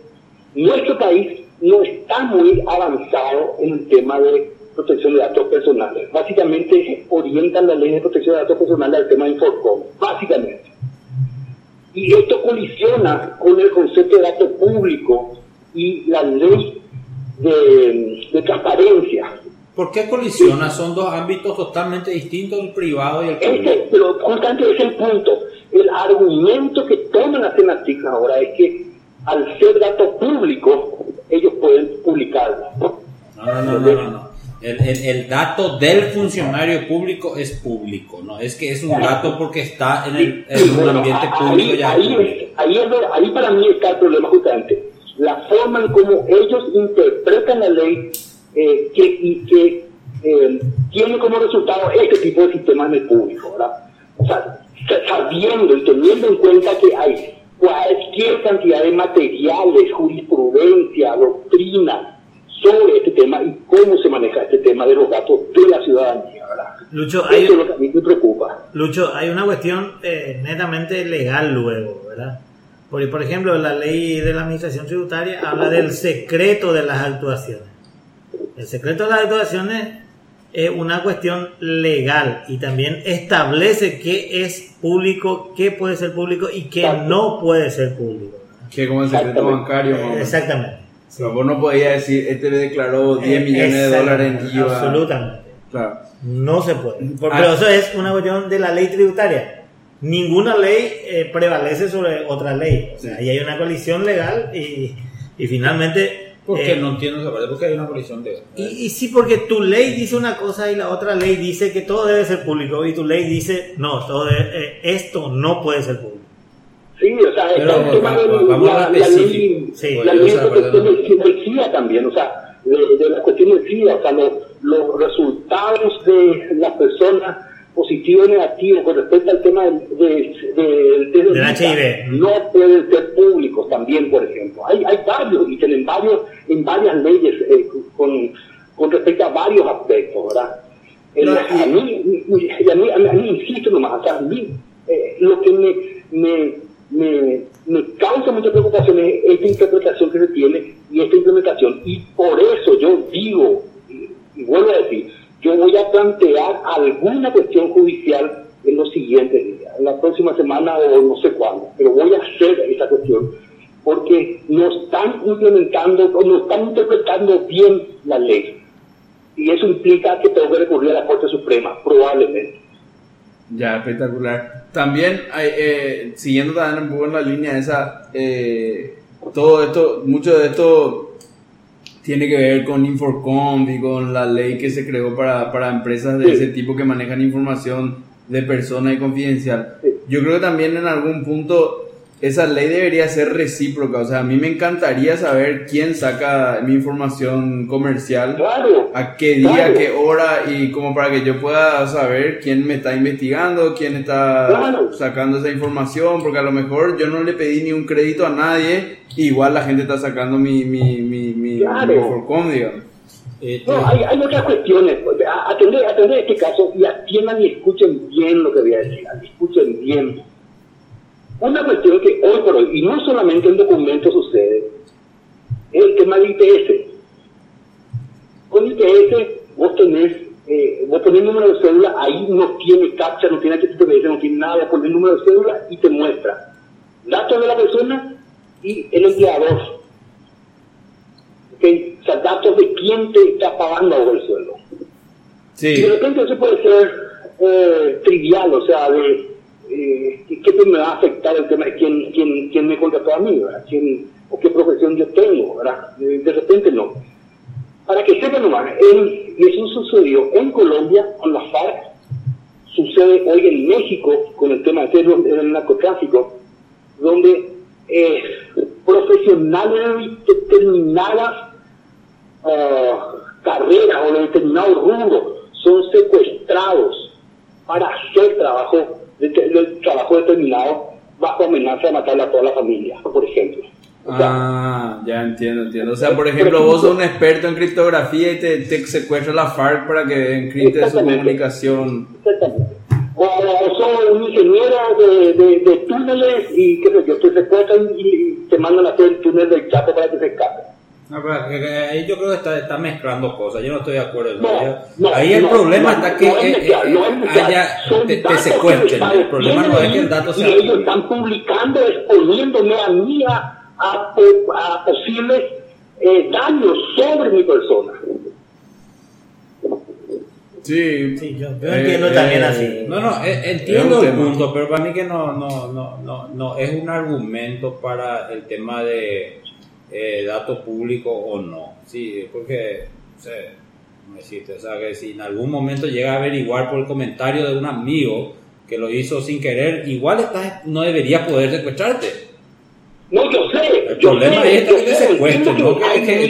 nuestro país no está muy avanzado en el tema de protección de datos personales. Básicamente orientan la ley de protección de datos personales al tema de Inforcom, básicamente. Y esto colisiona con el concepto de dato público y la ley de transparencia. ¿Por qué colisiona? Son dos ámbitos totalmente distintos, el privado y el público. Este, pero justamente ese es el punto. El argumento que toman las temáticas ahora es que al ser datos públicos, ellos pueden publicarlo. No, no, no, no, no, no. El, el- el dato del funcionario público es público, no es que es un dato porque está en, el, en un Bueno, ambiente ahí- público ya ahí, es- ahí, es ahí para mí está el problema justamente. La forma en cómo ellos interpretan la ley eh, que, y que eh, tiene como resultado este tipo de sistemas en el público, ¿verdad? O sea, sa- sabiendo y teniendo en cuenta que hay cualquier cantidad de materiales, jurisprudencia, doctrina sobre este tema y cómo se maneja este tema de los datos de la ciudadanía, ¿verdad? Lucho, hay, Eso es lo que a mí me preocupa. Lucho, hay una cuestión eh, netamente legal luego, ¿verdad? Porque, por ejemplo, la ley de la administración tributaria habla del secreto de las actuaciones. El secreto de las actuaciones es una cuestión legal y también establece qué es público, qué puede ser público y qué no puede ser público. que como el secreto bancario. Exactamente. Pero vos no podías decir este le declaró 10 millones de dólares en IVA Absolutamente. claro No se puede. Por- Ah. Pero eso es una cuestión de la ley tributaria. Ninguna ley eh, prevalece sobre otra ley. O sea, ahí hay una colisión legal y, y finalmente... ¿Por qué eh, no entiendo esa parte? Porque hay una colisión de... y, y sí, porque tu ley dice una cosa y la otra ley dice que todo debe ser público y tu ley dice, no, todo debe- eh, esto no puede ser público. Sí, o sea, Pero está el tema va- de va- vamos a la, lo la ley, Sí, la a ley del, del SIDA también, o sea, de, de la cuestión del SIDA, o sea, los, los resultados de las personas positivos y negativos con respecto al tema del, del, HIV. no pueden ser públicos también, por ejemplo. Hay, hay varios, y tienen varios, en varias leyes eh, con, con respecto a varios aspectos, ¿verdad? El- No, a, mí, y a, mí, a, mí, a mí, insisto nomás, o sea, a mí, eh, lo que me, me, me, me causa mucha preocupación es esta interpretación que se tiene y esta implementación. Y por eso yo digo, y, y vuelvo a decir, yo voy a plantear alguna cuestión judicial en los siguientes días, en la próxima semana o no sé cuándo, pero voy a hacer esa cuestión porque no están implementando o no están interpretando bien la ley. Y eso implica que tengo que recurrir a la Corte Suprema, probablemente. Ya, espectacular. También, eh, siguiendo también un poco en la línea esa, eh, todo esto, mucho de esto tiene que ver con Inforcom y con la ley que se creó para, para empresas de Sí. ese tipo que manejan información de persona y confidencial. Sí. Yo creo que también en algún punto esa ley debería ser recíproca. O sea, a mí me encantaría saber quién saca mi información comercial Claro. a qué día, Claro. qué hora y como para que yo pueda saber quién me está investigando, quién está Claro. sacando esa información, porque a lo mejor yo no le pedí ni un crédito a nadie, igual la gente está sacando mi, mi, mi, mi, Claro. mi Forcom, digamos. Este, No, hay, hay otras cuestiones. Atender este caso y atiendan y escuchen bien lo que voy a decir. Escuchen bien. Una cuestión que hoy por hoy, y no solamente en documentos sucede, es el tema de IPS. Con IPS vos tenés, eh, vos ponés número de cédula, ahí no tiene captcha, no tiene HTTPS, no tiene nada, pones número de cédula y te muestra datos de la persona y el empleador. ¿ok? O sea, datos de quién te está pagando ahora el sueldo. Y de Sí, repente eso puede ser eh, trivial, o sea, de eh, qué me va a afectar el tema de quién, quién, quién me contrató a mí, ¿verdad? ¿Quién, o qué profesión yo tengo, ¿verdad? De, repente no. Para que sepan nomás, eso sucedió en Colombia con la FARC, sucede hoy en México con el tema del del narcotráfico, donde eh, profesionales de determinadas ah, carreras o de determinados rubros son secuestrados para hacer trabajo, de- trabajo determinado bajo amenaza de matar a toda la familia, por ejemplo. O sea, Ah, ya entiendo, entiendo. O sea, por ejemplo, vos sos un experto en criptografía y te, te secuestra la FARC para que encripte su comunicación. Exactamente. O, o soy un ingeniero de, de, de túneles y qué sé yo, te secuestran y, y te mandan a hacer el túnel del Chapo para que se escape. No, pero que- que ahí yo creo que está, está mezclando cosas, yo no estoy de acuerdo. No, Yo- no, ahí el no, problema no, está que no es eh, mezclar, eh, no es mezclar. haya, Son te, te secuestren. El problema no es que el dato y sea ellos tuyo. están publicando, exponiéndome a mí a, a, a posibles eh, daños sobre mi persona. Sí, Sí, yo, yo Eh, entiendo eh, también así. No, no, eh, entiendo el punto, pero para mí que no, no, no, no, no es un argumento para el tema de eh, dato público o no. Sí, porque, o sea, ¿cómo decirte? O sea, que si en algún momento llega a averiguar por el comentario de un amigo que lo hizo sin querer, igual estás, no debería poder secuestrarte. No, yo sé. El yo problema sé, es yo que te entiendo no que, hay que, de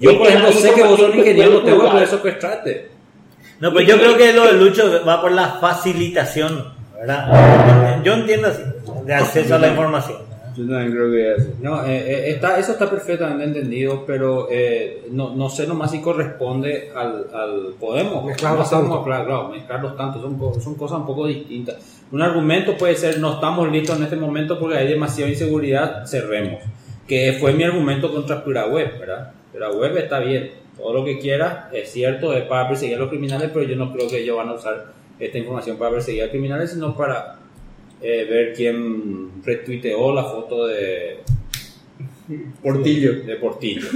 Yo, por que ejemplo, sé que vos sos ingeniero, no tengo que jugar. poder secuestrarte. No, pero yo creo que lo de Lucho va por la facilitación, ¿verdad? Yo entiendo así, de acceso a la información. Yo también creo que es. No, eh, eh, está, eso está perfectamente entendido, pero eh, no, no sé nomás si corresponde al... al podemos Mezclarlos tanto. Claro, claro, mezclarlos tanto, son, son cosas un poco distintas. Un argumento puede ser, no estamos listos en este momento porque hay demasiada inseguridad, cerremos. Que fue mi argumento contra PuraWeb, ¿verdad? PuraWeb está bien, todo lo que quiera, es cierto, es para perseguir a los criminales, pero yo no creo que ellos van a usar esta información para perseguir a criminales, sino para eh, ver quién retuiteó la foto de, Portillo. de Portillo.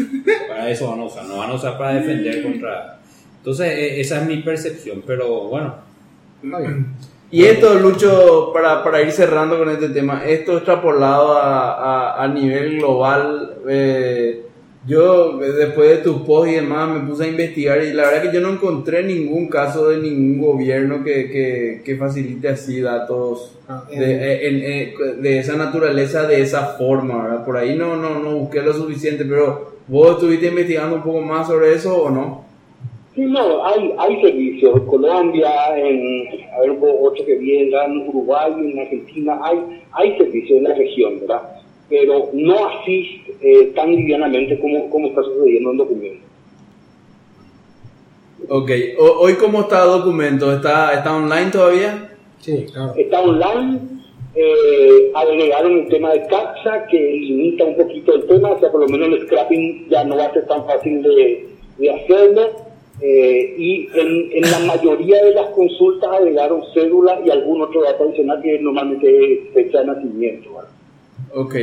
Para eso van a usar, no van a usar para defender contra. Entonces, e- esa es mi percepción, pero bueno. Y esto, Lucho, para, para ir cerrando con este tema, esto extrapolado a, a, a nivel global, eh, yo eh, después de tus posts y demás me puse a investigar y la verdad que yo no encontré ningún caso de ningún gobierno que, que, que facilite así datos Ah, de, eh, en- en- de esa naturaleza, de esa forma, ¿verdad? Por ahí no, no, no busqué lo suficiente, pero vos estuviste investigando un poco más sobre eso o no? Sí, no, hay, hay servicios en Colombia, en a ver, otro que viene en Uruguay, en Argentina, hay, hay servicios en la región, ¿verdad? Pero no así eh, tan livianamente como, como está sucediendo en documentos. Ok, O- hoy cómo está documento, ¿está, está online todavía? Sí, claro. Está online, eh, agregaron el tema de CAPSA que limita un poquito el tema, o sea, por lo menos el scrapping ya no va a ser tan fácil de, de hacerlo. eh, y en, en la mayoría de las consultas agregaron cédula y algún otro dato adicional que normalmente es fecha de nacimiento. Ok.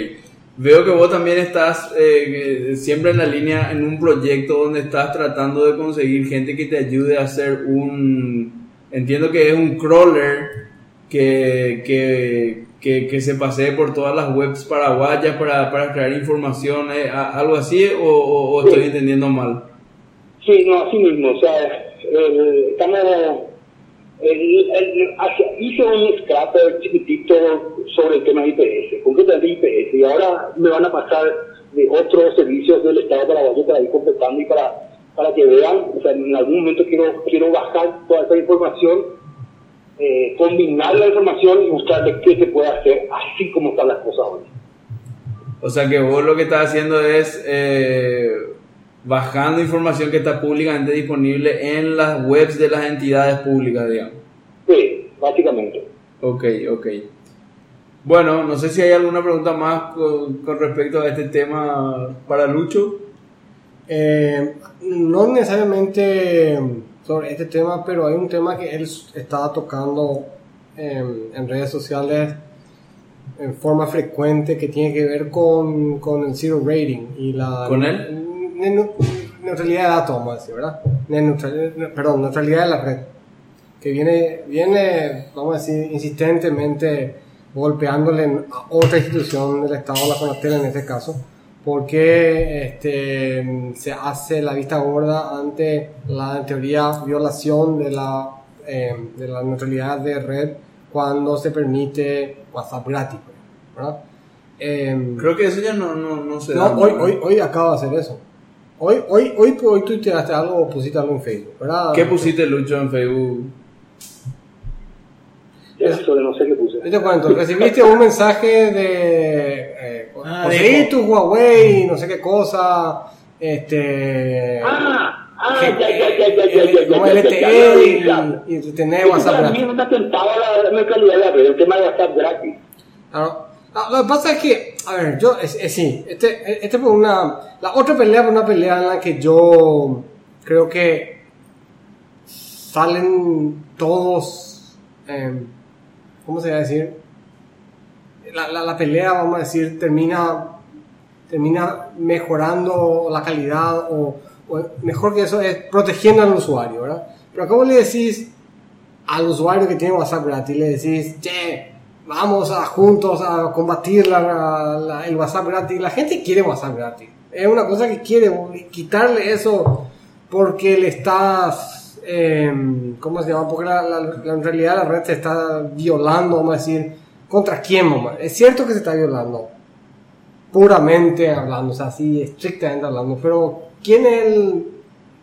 Veo que vos también estás eh, eh, siempre en la línea en un proyecto donde estás tratando de conseguir gente que te ayude a hacer un... Entiendo que es un crawler que, que, que, que se pasee por todas las webs paraguayas para, para crear información, eh, algo así, o, o- o estoy entendiendo mal? Sí, no, así mismo, o sea, eh, estamos, el- el- hacia- hice un scrapper chiquitito sobre el tema de IPS, concretamente IPS, y ahora me van a pasar de otros servicios del Estado paraguayo para ir completando y para, para que vean, o sea, en algún momento quiero, quiero bajar toda esa información, eh, combinar la información y buscarle qué se puede hacer, así como están las cosas hoy. O sea que vos lo que estás haciendo es eh, bajando información que está públicamente disponible en las webs de las entidades públicas, digamos. Sí, básicamente. Ok, ok. Bueno, no sé si hay alguna pregunta más con, con respecto a este tema para Lucho. Eh, no necesariamente sobre este tema, pero hay un tema que él estaba tocando en, en redes sociales en forma frecuente que tiene que ver con, con el zero rating y la ¿Con él? Ne- ne- neutralidad de datos, vamos a decir, ¿verdad? Ne- neutral- ne- perdón, neutralidad de la red que viene, viene, vamos a decir, insistentemente golpeándole a otra institución del Estado, la Conatel en este caso, porque este, se hace la vista gorda ante la, en teoría, violación de la, eh, de la neutralidad de red cuando se permite WhatsApp gratis, ¿verdad? Em, Creo que eso ya no, no, no se no, da. hoy, hoy, hoy acaba de hacer eso. Hoy, hoy, hoy, hoy tuiteaste algo o pusiste algo en Facebook, ¿verdad? ¿Qué pusiste Lucho en Facebook? Eso no sé qué puse. Yo te cuento, recibiste un mensaje de eh, Ah, conseguí tu Huawei, no sé qué cosa, este Ah, ah, que- ya, ya, ya, ya, ya, ya, ya, como ya, ya, LTE ya, ya. y, y tener WhatsApp mí gratis. no está tentado la, la neutralidad de la red, el tema de WhatsApp gratis. Claro. Ah, Lo que pasa es que, a ver, yo, es, es- sí, este, este fue una, la otra pelea fue una pelea en la que yo creo que salen todos, em, ¿cómo se va a decir? La, la, la pelea, vamos a decir, termina, termina mejorando la calidad o, o mejor que eso es protegiendo al usuario, ¿verdad? Pero ¿cómo le decís al usuario que tiene WhatsApp gratis? Le decís, che, vamos a juntos a combatir la- la- el WhatsApp gratis. La gente quiere WhatsApp gratis. Es una cosa que quiere quitarle eso porque le estás, eh, ¿cómo se llama? Porque la, la- la- en realidad la red se está violando, vamos a decir, ¿contra quién, mamá? Es cierto que se está violando, puramente hablando, o sea, así estrictamente hablando, pero ¿quién es el,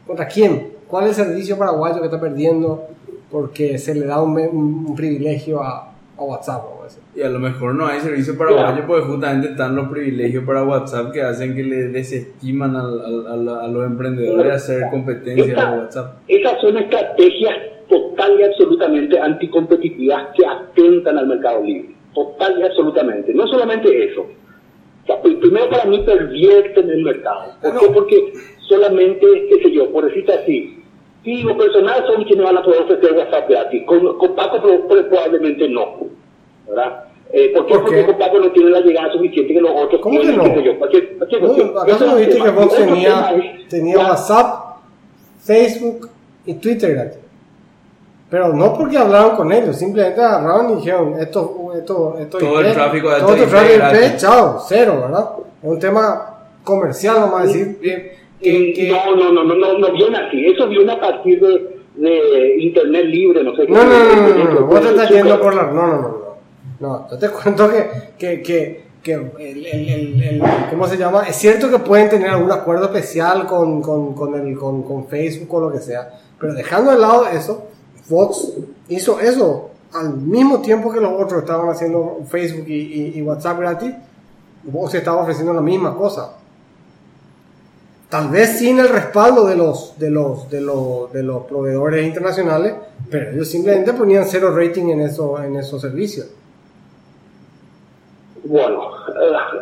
contra quién? ¿Cuál es el servicio paraguayo que está perdiendo porque se le da un, un- un privilegio a, a WhatsApp, vamos a decir? Y a lo mejor no hay servicio paraguayo porque justamente están los privilegios para WhatsApp que hacen que le desestiman al- al- a, a los emprendedores a hacer competencia en WhatsApp. Esas son estrategias total y absolutamente anticompetitivas que atentan al mercado libre. Total y absolutamente. No solamente eso. O sea, pues, primero para mí pervierten el mercado. ¿Por qué? Porque solamente, qué sé yo, por decirte así, sí, los personales son quienes van a poder ofrecer WhatsApp gratis. Con, con Paco pro- pro- probablemente no. ¿Verdad? Eh, ¿Por qué? ¿Por Porque con Paco no tiene la llegada suficiente que los otros ¿Cómo que tienen, no? qué sé yo, cualquier- cualquier No, cuestión. ¿Acaso Eso no viste que. Vox tenía, tenía WhatsApp, Facebook y Twitter gratis? Pero no porque hablaban con ellos, simplemente agarraron y dijeron, esto, esto, esto Todo el IP, tráfico de todo el tráfico IP chao, cero, ¿verdad? Es un tema comercial, vamos a decir, que, que- que- No, no, no, no, no, no viene así. Eso viene a partir de, de Internet libre, no sé qué. No, no, no, no, no, no, vos te es estás yendo por la... No, no, no, no. No, yo te cuento que, que, que, que el, el, el, el- ¿cómo se llama? Es cierto que pueden tener algún acuerdo especial con, con, con, el, con, con Facebook o lo que sea, pero dejando de lado eso, Fox hizo eso al mismo tiempo que los otros estaban haciendo Facebook y, y, y WhatsApp gratis, Vox estaba ofreciendo la misma cosa tal vez sin el respaldo de los, de los, de los, de los proveedores internacionales, pero ellos simplemente ponían cero rating en, eso, en esos servicios. Bueno,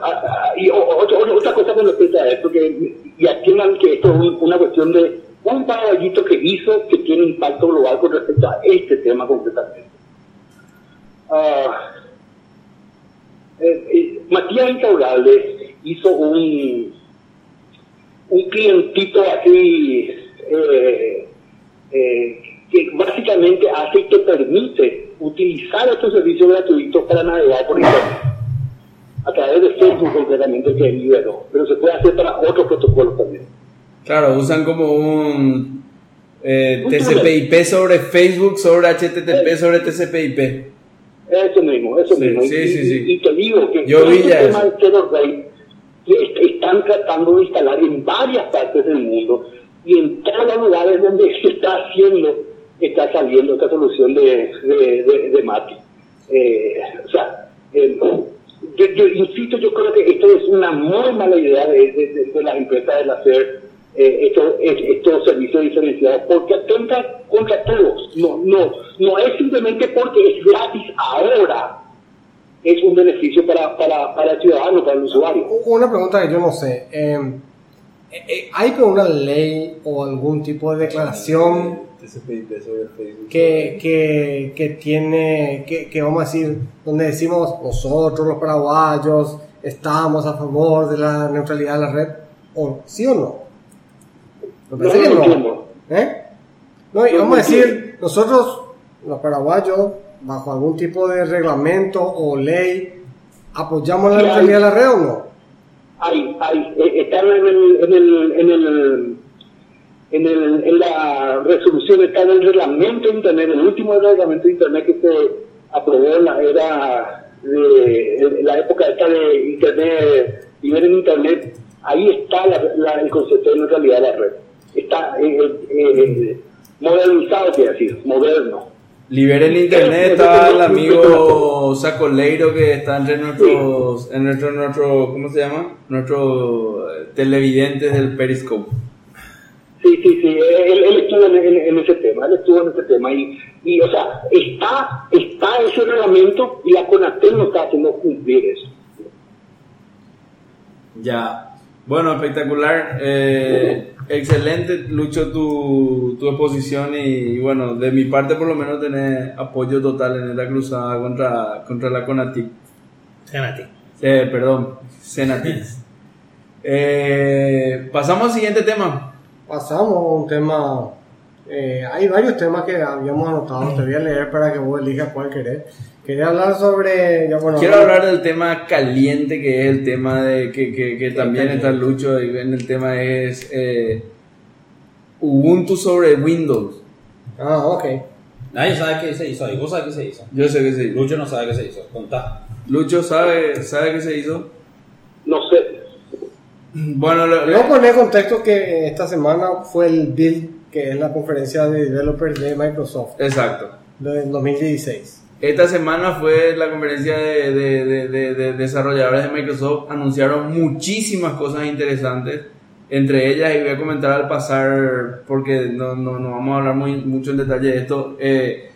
ah, y otra, cosa con respecto a esto, que, y man, que esto es un- una cuestión de un paraguayito que hizo que tiene impacto global con respecto a este tema concretamente. Eh, Matías Incaurralde hizo un, un clientito así eh, eh, que básicamente hace te permite utilizar estos servicios gratuitos para navegar por Internet. A través de Facebook concretamente que liberó, pero se puede hacer para otros protocolos también. Claro, usan como un eh, TCP/IP sobre Facebook, sobre HTTP, sobre TCP/IP. Eso mismo, eso Sí, mismo. sí, y, sí, y- sí. y te digo que Yo vi este ya tema eso. que est- están tratando de instalar en varias partes del mundo y en todos los lugares donde se está haciendo está saliendo esta solución de, de, de, Mati. Eh, o sea, eh, yo, yo insisto, yo creo que esto es una muy mala idea de, las empresas el hacer eh, estos, es- estos servicios diferenciados porque atenta contra todos. No, no, no es simplemente porque es gratis ahora, es un beneficio para, para, para el ciudadano, para el usuario. Una pregunta que yo no sé. eh, eh, ¿Hay pero una ley o algún tipo de declaración que, que, que tiene, que, que vamos a decir, donde decimos nosotros los paraguayos estamos a favor de la neutralidad de la red? ¿O sí o no? No, no que no. entiendo. ¿Eh? No, y No, vamos a no decir, nosotros, los paraguayos, bajo algún tipo de reglamento o ley, ¿apoyamos la neutralidad de la red o no? Hay, hay, eh, están en el, en el, en el, en el, en la resolución, está en el reglamento de Internet, el último reglamento de Internet que se aprobó en la era de, en la época esta de Internet, libre en Internet, ahí está la- la- el concepto de neutralidad de la red. Está eh, eh, eh, modernizado, quiere decir, moderno. Liberen internet, el amigo Sacoleiro que está entre nuestros, en nuestro, nuestro, ¿cómo se llama? Nuestros eh, televidentes del Periscope. Sí, sí, sí, él, él estuvo en, en- en ese tema, él estuvo en ese tema y, y o sea, está, está ese reglamento y la CONATEL no está haciendo cumplir eso. Ya. Bueno, espectacular. Eh, excelente, Lucho, tu, tu exposición y, bueno, de mi parte por lo menos tenés apoyo total en esta cruzada contra, contra la Conatic. Senati. Eh, perdón, Senatix. Eh, pasamos al siguiente tema. Pasamos a un tema. Eh, hay varios temas que habíamos anotado. Te voy a leer para que vos elijas cuál querés. Quería hablar sobre. ya, bueno, Quiero hablar del tema caliente que es el tema de que, que, que también está Lucho y en el tema es eh, Ubuntu sobre Windows. Ah, ok. Nadie sabe qué se hizo ahí. ¿Vos sabés qué se hizo? Yo sé que se hizo. Lucho no sabe qué se hizo. Contá. Lucho sabe, sabe qué se hizo. No sé, Bueno, lo- Voy a poner contexto que esta semana fue el Build, que es la conferencia de developers de Microsoft exacto. del 2016. Esta semana fue la conferencia de, de- de- de- de desarrolladores de Microsoft. Anunciaron muchísimas cosas interesantes. Entre ellas, y voy a comentar al pasar, porque no, no, no vamos a hablar muy, mucho en detalle de esto. eh,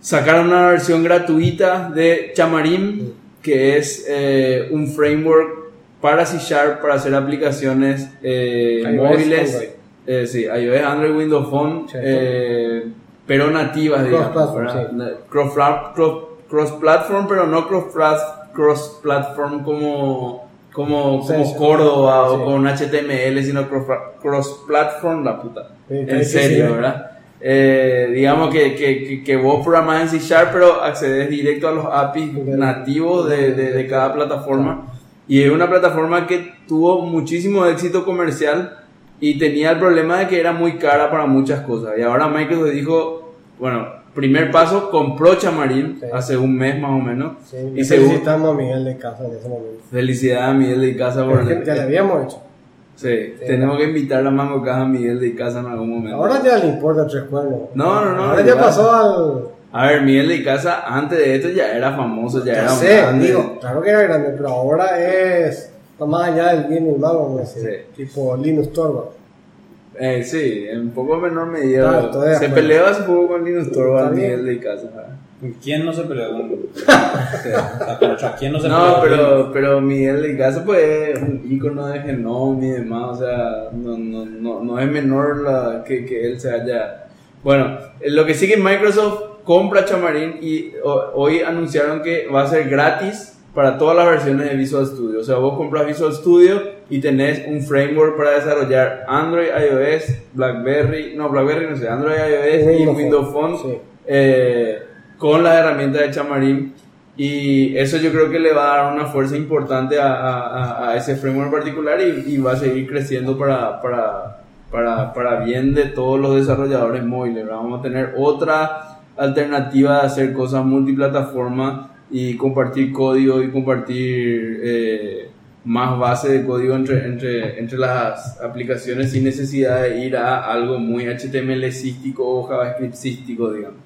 sacaron una versión gratuita de Xamarin, que es eh, un framework para C Sharp para hacer aplicaciones eh, móviles. Eh, sí, iOS, Android, Windows Phone, eh, pero nativas, digamos. Cross-platform, cross- cross- Cross-platform, pero no cross-plat- cross-platform como, como, Sí, como sí. Córdoba o con HTML, sino cross- cross-platform, la puta. En serio, sí. ¿verdad? Eh, digamos que, que, que, vos programás en C Sharp, pero accedes directo a los APIs nativos de, de, de cada plataforma. Y es una plataforma que tuvo muchísimo éxito comercial y tenía el problema de que era muy cara para muchas cosas. Y ahora Microsoft dijo, bueno, primer paso, compró Chamarín Sí. hace un mes más o menos. Sí, y felicitamos a Miguel de casa en ese momento. felicidades a Miguel de Casa por Porque ya le habíamos hecho. Sí, tenemos que invitar a Mango Caja a Miguel de Casa en algún momento. Ahora ya le importa tres cuernos. No, no, no, Ahora ya pasó al. A ver, Miguel de Casa antes de esto ya era famoso, ya, Ya era sé, grande. digo, claro que era grande, pero ahora es. Está más allá del bien y el mal, vamos a decir. Sí. Tipo Linus Torvalds. Eh, sí, en un poco menor medida. Claro, se acuerdo. peleó hace poco con Linus Torvalds. Miguel de Casa. ¿Quién no se peleó con.? O sea, contra quién no se peleó No, pero, pero Miguel de Casa pues es un ícono de genoma y demás, o sea, no, no, no, no es menor la, que, que él se haya... Bueno, eh, lo que sigue Microsoft compra Xamarin y ho- hoy anunciaron que va a ser gratis para todas las versiones de Visual Studio. O sea, vos compras Visual Studio y tenés un framework para desarrollar Android, iOS, BlackBerry, no, BlackBerry no sé, Android, iOS y Windows Phone, Phone sí. eh, con las herramientas de Xamarin. Y eso yo creo que le va a dar una fuerza importante a, a- a ese framework particular y, y va a seguir creciendo para, para, para, para bien de todos los desarrolladores móviles. Vamos a tener otra alternativa de hacer cosas multiplataforma y compartir código y compartir eh, más base de código entre, entre, entre las aplicaciones sin necesidad de ir a algo muy HTML-cístico o JavaScript-cístico, digamos.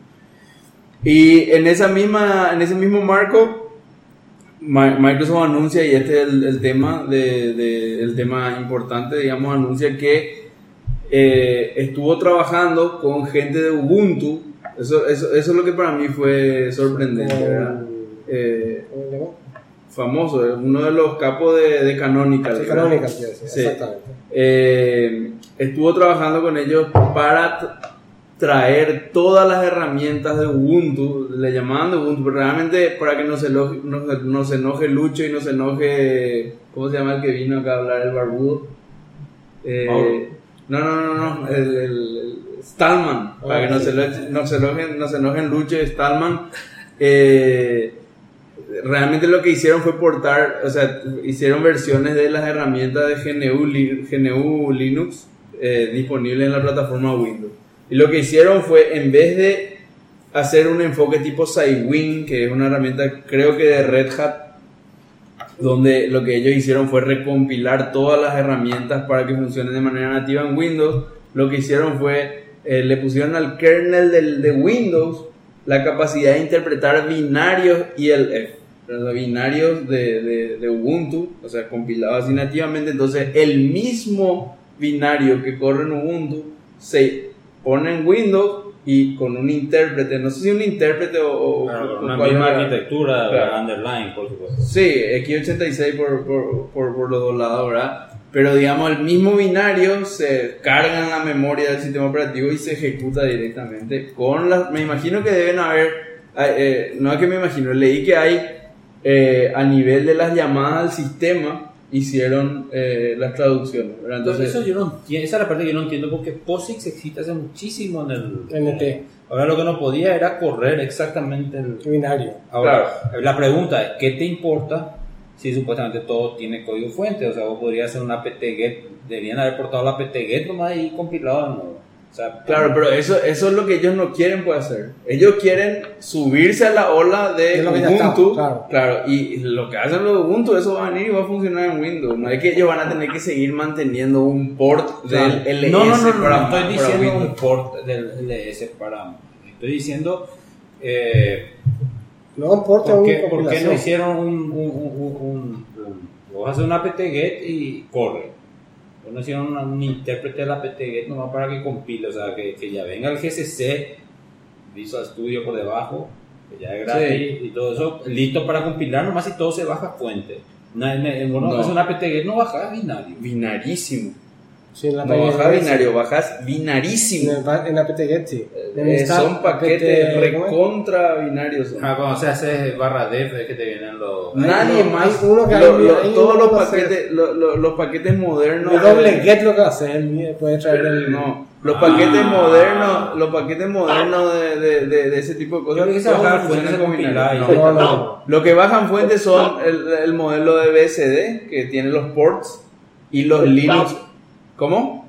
Y en, esa misma, en ese mismo marco, Mi- Microsoft anuncia, y este es el, el tema, de, de- el tema importante, digamos, anuncia que eh, estuvo trabajando con gente de Ubuntu. Eso, eso, eso es lo que para mí fue sorprendente, ¿verdad? Eh, famoso, es uno de los capos de, de Canonical. Sí. Canonical, sí, sí, Sí. exactamente. Eh, estuvo trabajando con ellos para traer todas las herramientas de Ubuntu, le llamaban de Ubuntu, pero realmente para que no se, enoje, no, se- no se enoje Lucho y no se enoje, ¿cómo se llama el que vino acá a hablar, el barbudo? Eh, no, no, no, no, el, el- el Stallman, para que no se, lo- no se enojen, no se enojen Lucho y Stallman. Eh, realmente lo que hicieron fue portar, o sea, hicieron versiones de las herramientas de GNU, GNU Linux eh, disponibles en la plataforma Windows. Y lo que hicieron fue, en vez de hacer un enfoque tipo Cywin, que es una herramienta creo que de Red Hat, donde lo que ellos hicieron fue recompilar todas las herramientas para que funcionen de manera nativa en Windows, lo que hicieron fue, eh, le pusieron al kernel del, de Windows la capacidad de interpretar binarios ILF, los binarios de, de, de Ubuntu, o sea, compilados así nativamente, entonces el mismo binario que corre en Ubuntu se pone en Windows y con un intérprete, no sé si un intérprete o... o- Claro, con una misma era. arquitectura, Claro. underline, por supuesto. Sí, X86 por, por, por, por los dos lados, ¿verdad? Pero digamos, el mismo binario se carga en la memoria del sistema operativo y se ejecuta directamente con las... Me imagino que deben haber... eh, no es que me imagino, leí que hay eh, a nivel de las llamadas al sistema hicieron eh, las traducciones, ¿verdad? Entonces, eso yo no entiendo, esa es la parte que yo no entiendo porque POSIX existe hace muchísimo en el NT, Ahora lo que no podía era correr exactamente el binario. Ahora, la pregunta es, ¿qué te importa si supuestamente todo tiene código fuente? O sea, vos podrías hacer una apt-get, deberían haber portado la apt-get nomás y compilado de nuevo. O sea, Claro, pero eso, eso es lo que ellos no quieren pues, hacer. Ellos quieren subirse a la ola de Ubuntu. está, claro. y lo que hacen los de Ubuntu, eso va a venir y va a funcionar en Windows. No es que ellos van a tener que seguir manteniendo un port Claro. del LS no, no, no, no, para, no estoy para diciendo un port del LS para... Estoy diciendo... Eh, No importa ¿por, qué, por qué no hicieron un... un, un, un, un- un- vos haces una apt-get y corre. No hicieron un intérprete de la apt-get nomás para que compile. O sea, que, que ya venga el GCC, Visual Studio por debajo, que ya es gratis y todo eso, listo para compilar nomás y todo se baja fuente. En, en, no una apt-get, no bajas binario. Binarísimo. Sí, en la No web, binario, bajas binarísimo. En, el- en sí. Eh, son paquetes recontra binarios. Ah, cuando se hace barra def es que te vienen los... Nadie no, más. uno que lo- hay- lo- hay todos uno los paquetes, lo- lo- los paquetes modernos. El doble get lo que hace, él puede traer el... No, los Ah. paquetes modernos, los paquetes modernos de, de, de, de ese tipo de cosas. Que bajan fuentes con binario. y- No. No, no, no. Lo que bajan fuentes son el, el modelo de BSD, que tiene los ports, y los Linux. ¿Cómo?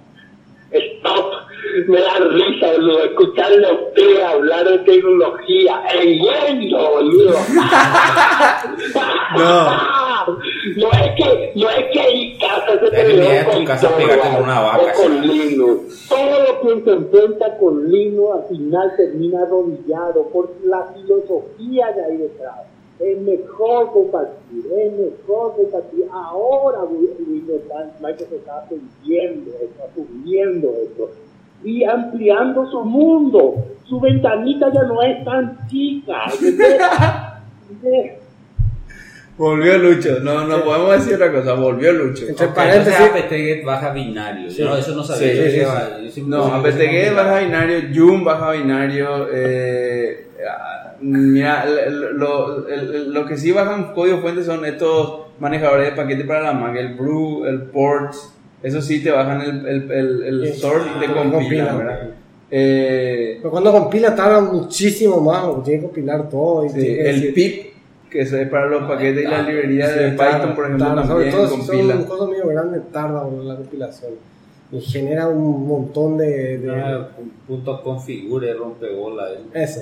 Stop. Me da risa, boludo, escucharle a usted hablar de tecnología. ¡En Windows, boludo! No. No es que, no es que hay casas de Es que ni en tu con casa con una vaca, con. Linux. Todo lo que se enfrenta con Linux al final termina arrodillado por la filosofía de ahí detrás. Es mejor compartir, es mejor compartir. Ahora Windows está- Microsoft está aprendiendo esto, y ampliando su mundo. Su ventanita ya no es tan chica. Volvió Lucho. No, no podemos decir otra cosa. Volvió Lucho. Entre Ok, paréntesis, apt-get baja binario. Sí. No, eso no sabía. Sí, sí, No, pensé que APTG se baja binario, Joom baja binario. Eh, mira, lo, lo- que sí bajan código fuente son estos manejadores de paquete para la Mac, el Brew, el Port. Eso sí te bajan el, el, el, el Sí. source y te Ah, compilan. ¿verdad? Eh, Pero cuando compila tarda muchísimo más, porque tiene que compilar todo. Y sí, que el decir- pip, que es para los paquetes y las librerías Sí, de tarda, Python, por ejemplo, tarda, sobre también todo si compila. son cosas medio grandes, tarda la compilación. Y genera un montón de... de- Ah, un punto configure, rompebola. eh. Eso.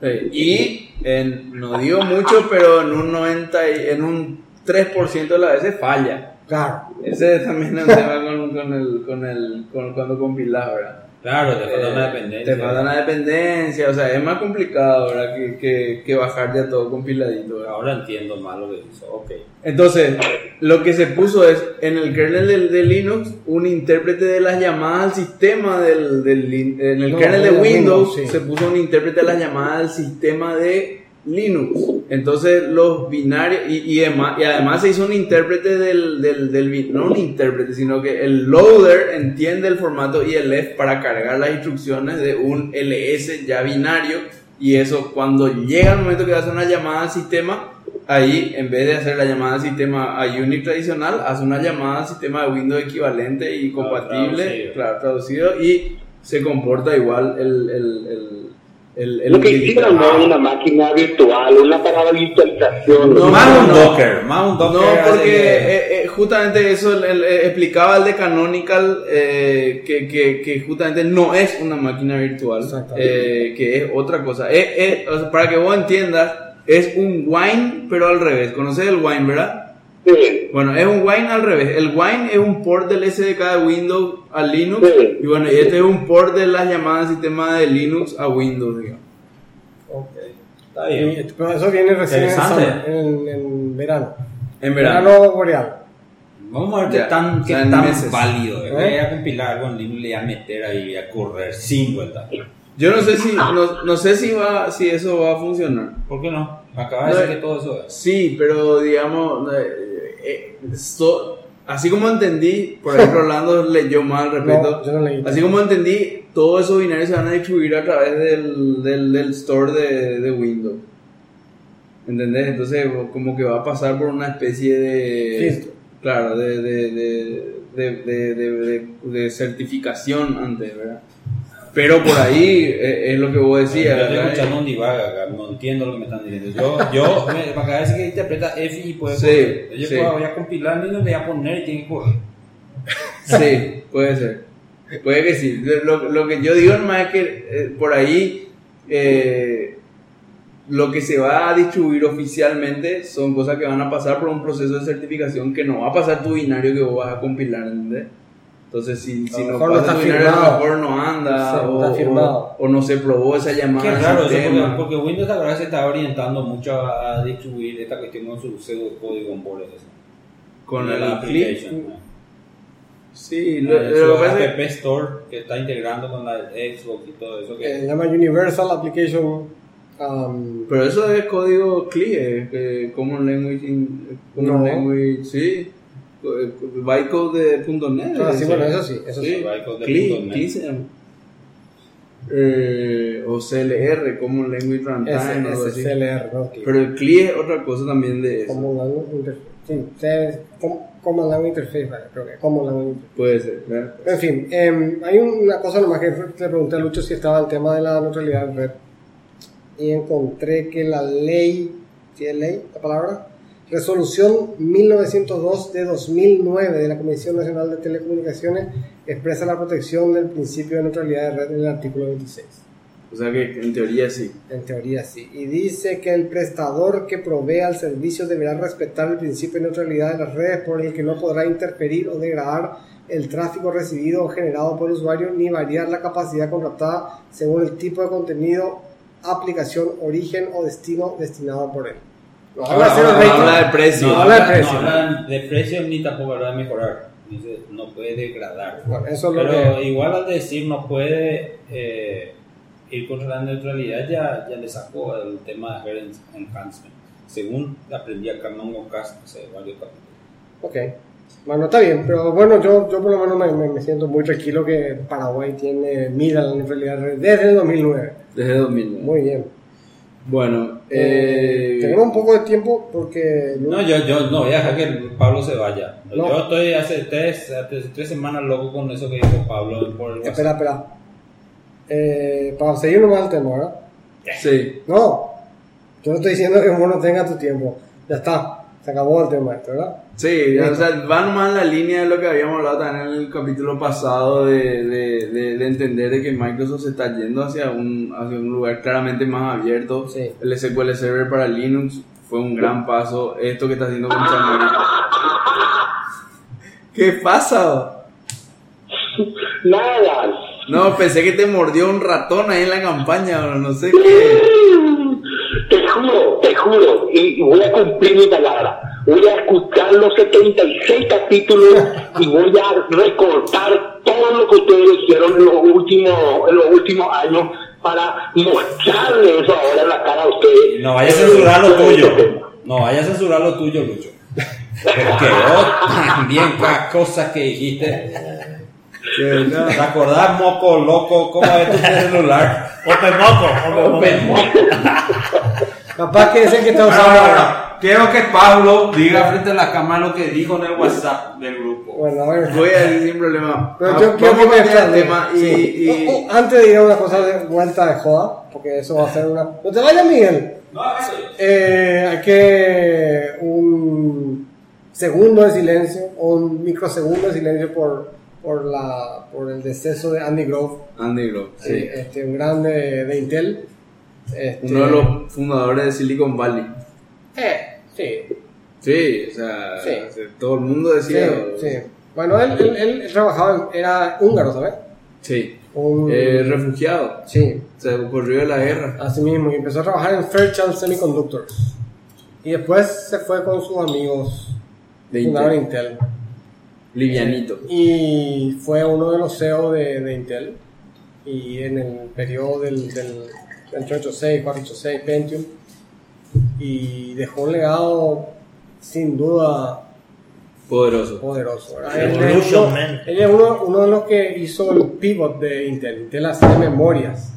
Sí, Y en- no digo mucho, pero en un 90 y- en un 3% de las veces falla. Claro. Ese también es un tema con, con el, con el, con cuando compilas, ¿verdad? Claro, te falta Eh, una dependencia. Te falta una dependencia, o sea, es más complicado, ¿verdad? Que, que, que bajar ya todo compiladito, ¿verdad? Ahora entiendo más lo que hizo. Ok. Entonces, lo que se puso es en el kernel de, de Linux un intérprete de las llamadas al sistema del, del en el No, kernel de de Windows Windows, sí. se puso un intérprete de las llamadas al sistema de Linux. Entonces, los binarios y, y, además, y además se hizo un intérprete del, del, del bin- no un intérprete, sino que el loader entiende el formato ILF para cargar las instrucciones de un LS ya binario y eso cuando llega el momento que hace una llamada al sistema ahí en vez de hacer la llamada al sistema a Unix tradicional, hace una llamada al sistema de Windows equivalente y compatible, traducido. claro, traducido, y se comporta igual el... el, el, el, el Lo que hicieron no es una máquina virtual, una para virtualización. No, más no, un no. Docker, más un Docker. No, porque que- eh, eh, justamente eso el- el- explicaba el de Canonical, eh, que, que, que justamente no es una máquina virtual, eh, que es otra cosa. Eh, eh, o sea, para que vos entiendas, es un wine, pero al revés. ¿Conoces el wine, verdad? Sí. Bueno, es un wine al revés. El wine es un port del SDK de Windows a Linux. Sí. Y bueno, y este es un port de las llamadas sistema de Linux a Windows, digamos. Ok, está bien. Y- pero eso viene recién en, summer, en, en verano. En verano. Verano boreal. Vamos a ver qué Ya, tan, o qué tan meses. válido. es. ¿Eh? Voy a compilar algo en Linux, le voy a meter ahí, a correr sin vuelta. Yo no sé si, no, no sé si va, si eso va a funcionar. ¿Por qué no? Acaba de No, decir que todo eso es. Sí, pero digamos, eh, so- así como entendí, por ejemplo, Orlando leyó mal al respecto. No, yo no leí. Así como entendí, todos esos binarios se van a distribuir a través del, del, del store de, de Windows. ¿Entendés? Entonces, como que va a pasar por una especie de. Claro, de, de- de- de certificación antes, ¿verdad? Pero por ahí eh, es lo que vos decías, Yo estoy escuchando un divag acá, no entiendo lo que me están diciendo. Yo, yo me, de decir que interpreta F y puede Sí. Yo sí. puedo- voy a compilar le voy a poner y tiene que. Sí, puede ser. Puede que sí. Lo, lo que yo digo nomás es que eh, por ahí eh, lo que se va a distribuir oficialmente son cosas que van a pasar por un proceso de certificación que no va a pasar tu binario que vos vas a compilar, ¿entendés? Entonces, si, si no mejor no está binario, a lo firmado. mejor no anda Sí, o, está firmado. o- o no se probó esa llamada. Qué raro eso, porque, porque Windows ahora se está orientando mucho a, a distribuir esta cuestión con su pseudocódigo en boles. con el la application. ¿no? Sí, lo, Eh, lo App Store que está integrando con la Xbox y todo eso. Eh, Que, se llama Universal Application. um, Pero eso es código CLI, eh, Common Language, in- Common No. Language, sí, eh, bytecode de .NET. ah, sí, bueno, eso sí, eso sí. Sí, se llama. Eh, o CLR, Common Language Runtime, o así. Que- Pero el CLI es otra cosa también de eso. Common Language Interface. Sí, se- com- Common Language Interface, vale, creo que Common Language Interface. Puede ser, ¿verdad? En fin, em, hay una cosa nomás que le pregunté a Lucho si estaba el tema de la neutralidad de red. Y encontré que la ley, ¿sí es ley la palabra? Resolución 1902 de 2009 de la Comisión Nacional de Telecomunicaciones expresa la protección del principio de neutralidad de red en el artículo 26. O sea que en teoría sí. En teoría sí. Y dice que el prestador que provea el servicio deberá respetar el principio de neutralidad de las redes por el que no podrá interferir o degradar el tráfico recibido o generado por el usuario ni variar la capacidad contratada según el tipo de contenido, aplicación, origen o destino destinado por él. No habla no habla de precio. no, No habla de precio. no habla de precio ni tampoco habla de mejorar. Dice, no puede degradar. Bueno, eso es lo Pero que... igual al decir no puede eh, ir contra la neutralidad, ya, ya le sacó el tema de Head Enhancement. Según aprendí acá en MongoCast hace varios capítulos. Ok. Bueno, está bien, pero bueno, yo, yo por lo menos me, me- me siento muy tranquilo que Paraguay tiene mira la neutralidad desde el 2009. Desde 2009. Muy bien. Bueno, Eh, eh, tenemos un poco de tiempo porque... No, yo, yo no voy a dejar que Pablo se vaya. No. Yo estoy hace tres, hace tres semanas loco con eso que dijo Pablo por el. Espera, espera. eh, para seguir nomás el tema, ¿verdad? Sí. No, yo no estoy diciendo que vos no tengas tu tiempo. Ya está, se acabó el tema este, ¿verdad? Sí, o sea, va nomás en la línea de lo que habíamos hablado también en el capítulo pasado de, de, de, de entender de que Microsoft se está yendo hacia un, hacia un lugar claramente más abierto. Sí. El SQL Server para Linux fue un gran paso. Esto que está haciendo con Xamarin. ¿Qué pasa? Nada. No, pensé que te mordió un ratón ahí en la campaña, o no sé qué. Te juro, te juro, y, y voy a cumplir mi palabra. Voy a escuchar los 76 capítulos y voy a recortar todo lo que ustedes hicieron en los últimos, en los últimos años para mostrarles eso ahora en la cara a ustedes. No vaya a censurar lo tuyo. No vaya a censurar lo tuyo, Lucho. Pero quedó también cada cosa que dijiste. ¿Te acordás, moco loco? ¿Cómo es tu celular? Open Moco, Open Moco. Capaz que es el que está usando. ahora, Quiero que Pablo diga frente a la cámara lo que dijo en el WhatsApp del grupo. Bueno, a ver. Voy a decir sin problema. Pero Ah, yo quiero que a me cambiar el tema y, Sí. y- Oh, oh, antes de ir a una cosa de vuelta de joda, porque eso va a ser una. No te vayas, Miguel. Eh, hay que un segundo de silencio o un microsegundo de silencio por, por, la, por el deceso de Andy Grove, Andy Grove, sí. eh, este, un grande de, de Intel. Este, Uno de los fundadores de Silicon Valley. Eh, sí, Sí, o sea, Sí. todo el mundo decía. sí. Bueno, él, él, él trabajaba, era húngaro, ¿sabes? Sí. Un- Eh, refugiado. sí, Se ocurrió de la guerra. Así mismo, y empezó a trabajar en Fairchild Semiconductors. Y después se fue con sus amigos, De Intel. Intel. Livianito. Y fue uno de los CEO de, de Intel. Y en el periodo del, del, del 386, 486, Pentium. Y dejó un legado sin duda Poderoso. poderoso. Él es uno- él es uno, uno de los que hizo el pivot de Intel. Intel hacía memorias.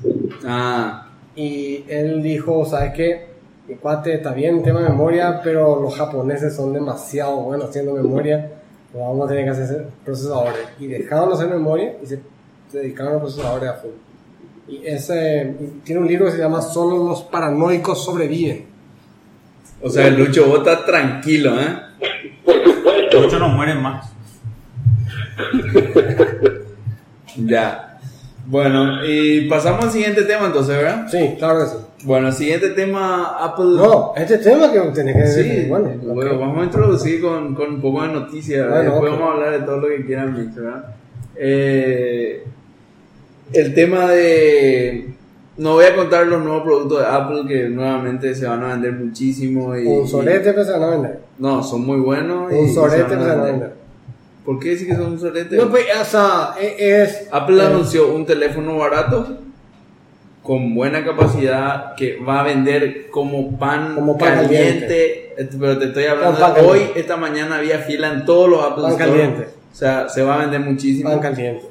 Ah, Y él dijo, ¿sabes qué? Mi cuate está bien en tema de memoria, pero los japoneses son demasiado buenos haciendo memoria. Pues vamos a tener que hacer procesadores. Y dejaron de hacer memoria y se, se dedicaron a procesadores a full. Y ese y tiene un libro que se llama Solo los paranoicos sobreviven. O sea, el Lucho vos estás tranquilo, ¿eh? Por supuesto. Lucho no muere más. Ya. Bueno, y pasamos al siguiente tema entonces, ¿verdad? Sí, claro que sí. Bueno, el siguiente tema, Apple. No, este tema que tenés que Sí, decir. Bueno, bueno, vamos a introducir con, con un poco de noticias. Bueno, Después vamos a hablar de todo lo que quieran, ¿verdad? Eh, el tema de. No voy a contar los nuevos productos de Apple que nuevamente se van a vender muchísimo. Y, Un sorete que se van a vender. No, son muy buenos. Un sorete que se van a vender. ¿Por qué decir que son un sorete? No, pues, o sea, e- es. Apple anunció un teléfono barato con buena capacidad que va a vender como pan, Como pan caliente. Pero te estoy hablando de hoy, esta mañana había fila en todos los Apple Pan Store. caliente. O sea, se va a vender muchísimo. Pan caliente.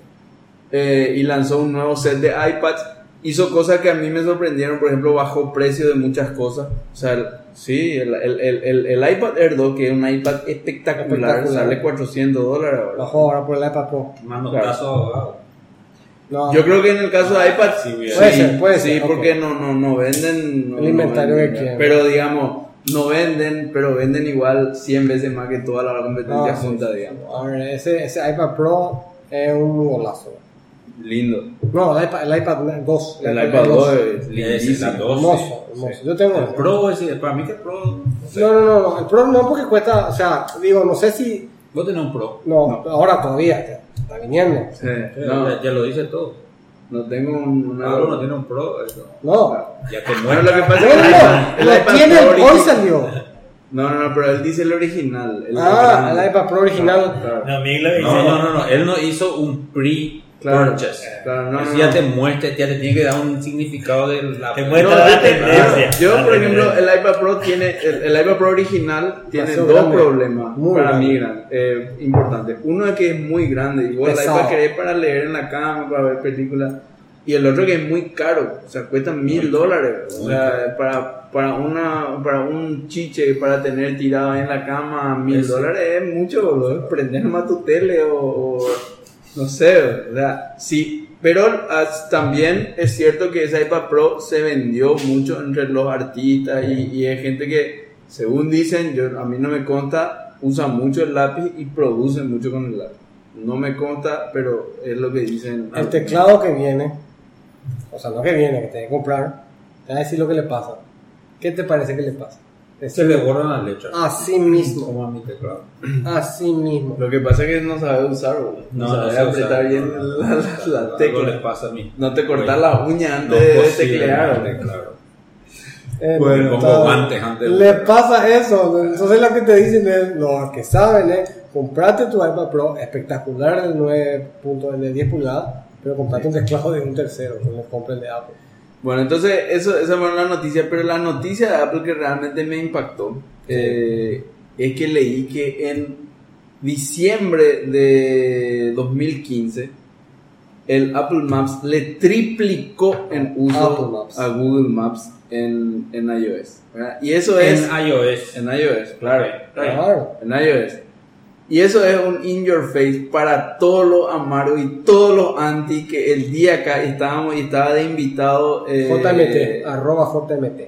Eh, y lanzó un nuevo set de iPads. Hizo cosas que a mí me sorprendieron, por ejemplo, bajó precio de muchas cosas. O sea, el- sí, el, el, el, el- el iPad Air 2, que es un iPad espectacular, Espectacular. sale 400 dólares ahora. Bajó ahora por el iPad Pro. Mando Claro. caso. No, Yo creo que en el caso de iPad Sí, sí, Puede ser, puede sí, porque no, no, no venden no- El inventario no que venden, quieren. Pero digamos, no venden, pero venden igual 100 veces más que toda la competencia no, sí, junta, sí. digamos. A ver, ese, ese iPad Pro es un golazo. Lindo. No, el iPad, el iPad 2. El iPad 2 es lindísimo. dos, Hermoso, hermoso. sí. Yo tengo El ese. Pro, ese, para mí que el Pro. No, sé. No, no, no, no, el Pro no porque cuesta, o sea, digo, no sé si, Vos tenés un Pro. no, ahora todavía, ya, está viniendo. Sí, No, no, ya, ya lo dice todo. no tengo un- una... Pablo no tiene un Pro. Eso. No, Ya te Bueno, lo que pasa no, es el no, iPad- el no, iPad tiene, Pro hoy salió. No, no, no, pero él dice el original. el Ah, el iPad Pro original. No. No, no, no, no. Él no hizo un Claro, pre-purchase. claro, no, Eso no, ya no. te muestra, ya te tiene que dar un significado de la. Te muestra yo, la te- tendencia. yo, La por ejemplo, el iPad Pro tiene, el, el iPad Pro original tiene dos grande. problemas Muy para grande. mí gran- eh, importantes. Uno es que es muy grande, igual el Pesado. iPad que es para leer en la cama, para ver películas. Y el otro que es muy caro, o sea, cuesta mil dólares. O sea, para, para, una, para un chiche, para tener tirado ahí en la cama, mil dólares es mucho, boludo. Prender más tu tele o, o, No sé, o sea, sí. Pero también es cierto que esa iPad Pro se vendió mucho entre los artistas y, y hay gente que, según dicen, yo, a mí no me consta, usa mucho el lápiz y produce mucho con el lápiz. No me consta, pero es lo que dicen. El teclado que viene, o sea, no que viene, que te que comprar, te va a decir lo que le pasa. ¿Qué te parece que le pasa? Se le borran las letras. Así mismo, Como a mi teclado. así mismo. Lo que pasa es que no sabe usar, bro. no, sabe sé apretar usar. bien la, la, tecla. les pasa a mí. No te cortas la uña No antes de teclear. claro. Eh, Bueno, está- como guantes antes de- Le pasa eso. Entonces lo que te dicen es, los que saben es, comprate tu iPad Pro espectacular del 9 punto, el de 10 pulgadas, pero comprate un teclado de un tercero, que no compre el de Apple. Bueno, entonces eso, esa fue la noticia, pero la noticia de Apple que realmente me impactó eh, es que leí que en diciembre de 2015 el Apple Maps le triplicó en uso Apple Maps. a Google Maps en, en iOS. ¿verdad? Y eso es En iOS. en iOS, claro, Claro. en iOS. Y eso es un in your face para todos los amaros y todos los anti que el día acá estábamos y estaba de invitado eh, JMT, arroba JMT.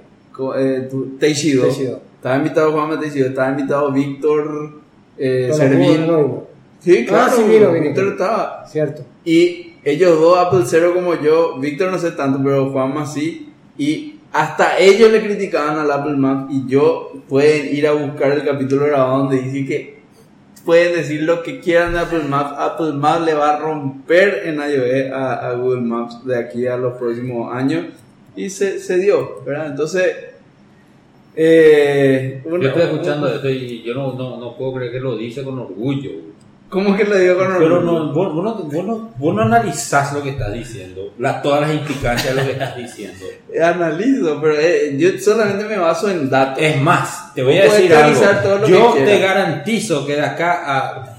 eh, tu- Teixido. Teixido. Estaba invitado Juan Teixido, estaba invitado Víctor eh, Servín. no. Sí, claro, Ah, sí vino, vino. Víctor estaba. Cierto. Y ellos dos, Apple Cero como yo, Víctor no sé tanto, pero Juanma sí. Y hasta ellos le criticaban al Apple Maps y yo pueden ir a buscar el capítulo grabado donde dice que pueden decir lo que quieran de Apple Maps. Apple Maps le va a romper en iOS a, a Google Maps de aquí a los próximos años. Y se, se dio, ¿verdad? Entonces... Eh, Yo estoy escuchando esto y yo no, no, no puedo creer que lo dice con orgullo. ¿Cómo que le dio con Pero no, vos, vos no, vos, no, vos no analizás lo que estás diciendo, la- todas las implicancias de lo que estás diciendo. Analizo, pero eh, yo solamente me baso en datos. Es más, te voy a decir algo. Yo que te garantizo que de acá a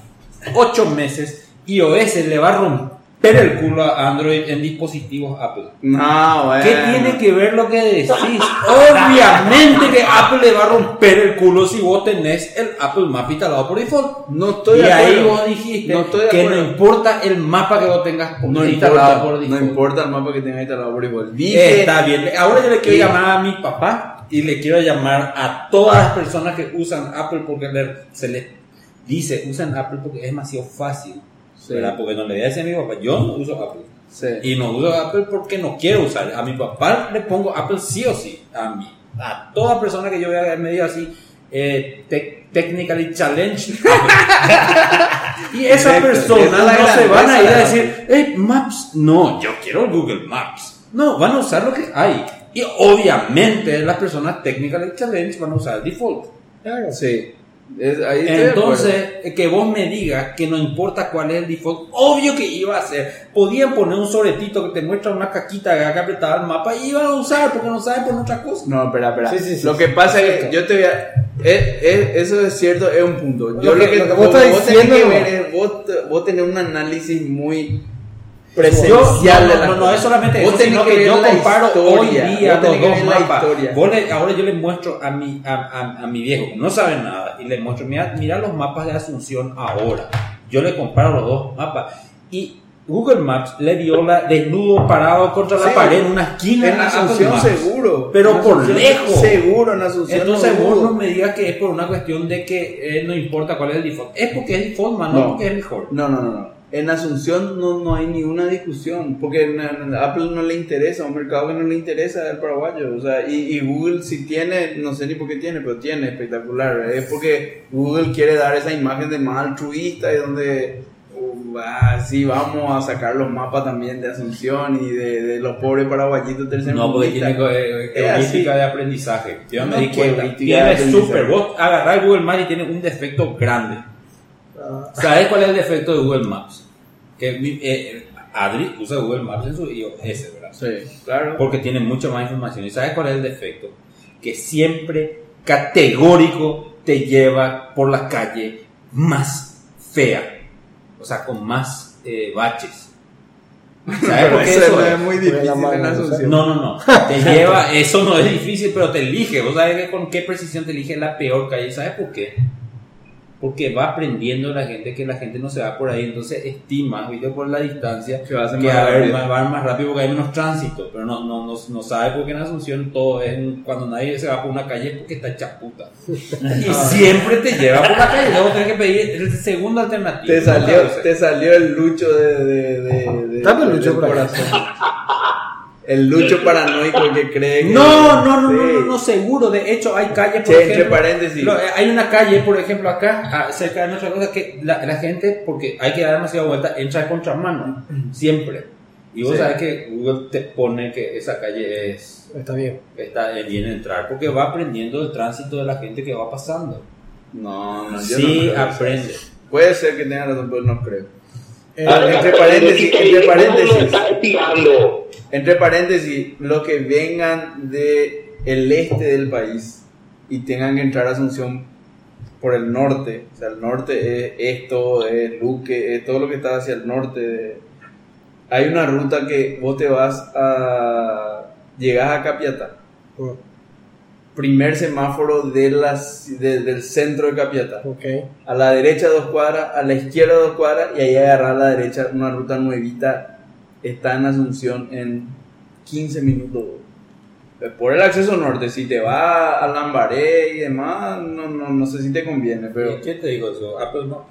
8 meses iOS le va a romper el culo a Android en dispositivos Apple. No, bueno. ¿Qué tiene que ver lo que decís? Obviamente que Apple le va a romper el culo si vos tenés el Apple Map instalado por default. No estoy y de ahí acuerdo. vos dijiste No estoy de que no importa el mapa que vos tengas No instalado importa, por no default. importa el mapa que tenga instalado por default. Dije, Está bien. Ahora yo le quiero Y- llamar a mi papá y le quiero llamar a todas las personas que usan Apple porque se les dice usan Apple porque es demasiado fácil. Sí. ¿verdad? Porque no le voy a decir a mi papá, yo no uso Apple. sí. Y no uso Apple porque no quiero usar. A mi papá le pongo Apple sí o sí. A mí. A toda persona que yo vea en medio así, eh, te- technically challenge. Apple. y. Esa personas es la no se van a ir a decir, hey, Maps. No, yo quiero Google Maps. No, van a usar lo que hay. Y obviamente las personas technically challenge van a usar el default. Claro. Sí. Es- ahí Entonces, eh, que vos me digas que no importa cuál es el default, obvio que iba a ser. Podían poner un sobretito que te muestra una caquita que apretada el mapa y iban a usar porque no saben por otra cosa. No, espera, espera. Sí, sí, sí, lo sí. que pasa es que yo te voy a. es- es- eso es cierto, es un punto. Yo Lo lo, que- que, lo que vos estás tenés que ver es vos, vos tenés un análisis muy Yo, presencial no, de no, la no, no es solamente eso, sino que que, yo la comparo historia, hoy día los dos la mapas. le- ahora yo le muestro a mi, a, a- a mi viejo, que no sabe nada, y le muestro, mira, mira los mapas de Asunción ahora. Yo le comparo los dos mapas. Y Google Maps le viola desnudo parado contra la pared en una esquina En Asunción seguro. Pero En por Asunción lejos. Seguro en Asunción. Entonces no vos no me digas que es por una cuestión de que eh, no importa cuál es el default. Es porque es default, man, no, No. porque es mejor. No, no, no, no. En Asunción no, no hay ni una discusión, porque a Apple no le interesa, un mercado que no le interesa al paraguayo. O sea, y, y Google si tiene, no sé ni por qué tiene, pero tiene, espectacular. Es porque Google quiere dar esa imagen de más altruista y donde, uh, ah, sí, vamos a sacar los mapas también de Asunción y de, de los pobres paraguayitos del No, porque tiene eh, heurística de aprendizaje. Yo No, me di cuenta. Tiene super. Vos agarrás Google Maps y tiene un defecto grande. Ah, ¿Sabes cuál es el defecto de Google Maps? Que mi- eh, Adri usa Google Maps en su iOS, ¿verdad? Sí, claro. Porque tiene mucha más información. ¿Y sabes cuál es el defecto? Que siempre categórico te lleva por la calle más fea. O sea, con más eh, baches. ¿Sabes por qué Eso es? muy la difícil en mano, Asunción. No, no, no. Te lleva, eso no es difícil, pero te elige. ¿Vos sabés que con qué precisión te elige la peor calle? ¿Sabes por qué? Porque va aprendiendo la gente que la gente no se va por ahí, entonces estima, ¿viste? por la distancia, Que va a ser que más a más rápido porque hay menos tránsito, pero no, no, no, no sabe porque en Asunción todo es un- cuando nadie se va por una calle es porque está hecha puta. Y siempre te lleva por la calle, luego tienes que pedir el segundo alternativo. Te salió, te salió el lucho de, de, de, de- el lucho por corazón. El lucho paranoico que cree que. No, no, no, no, Sí. no, no, seguro. De hecho, hay calles, por Che, entre ejemplo. paréntesis. lo- eh, hay una calle, por ejemplo, acá, cerca de nuestra cosa, que la, la gente, porque hay que dar demasiada vuelta, entra de contramano. Siempre. Y vos Sí. sabes que Google te pone que esa calle es Está bien. está bien entrar, porque va aprendiendo el tránsito de la gente que va pasando. No, no, yo Sí, no creo. aprende. Puede ser que tenga razón, pero no creo. Eh, Ah, entre paréntesis, entre paréntesis. Entre paréntesis, los que vengan de el este del país y tengan que entrar a Asunción por el norte, o sea, el norte es esto, es Luque, es todo lo que está hacia el norte. de- Hay una ruta que vos te vas a... Llegas a Capiatá, primer semáforo de las, de- del centro de Capiatá. A la derecha dos cuadras, a la izquierda dos cuadras y ahí agarrar a la derecha una ruta nuevita. Está en Asunción en 15 minutos. Por el acceso norte, si te va a Lambaré y demás, no, no, no sé si te conviene, pero... ¿Y ¿Quién te dijo eso? Apple no.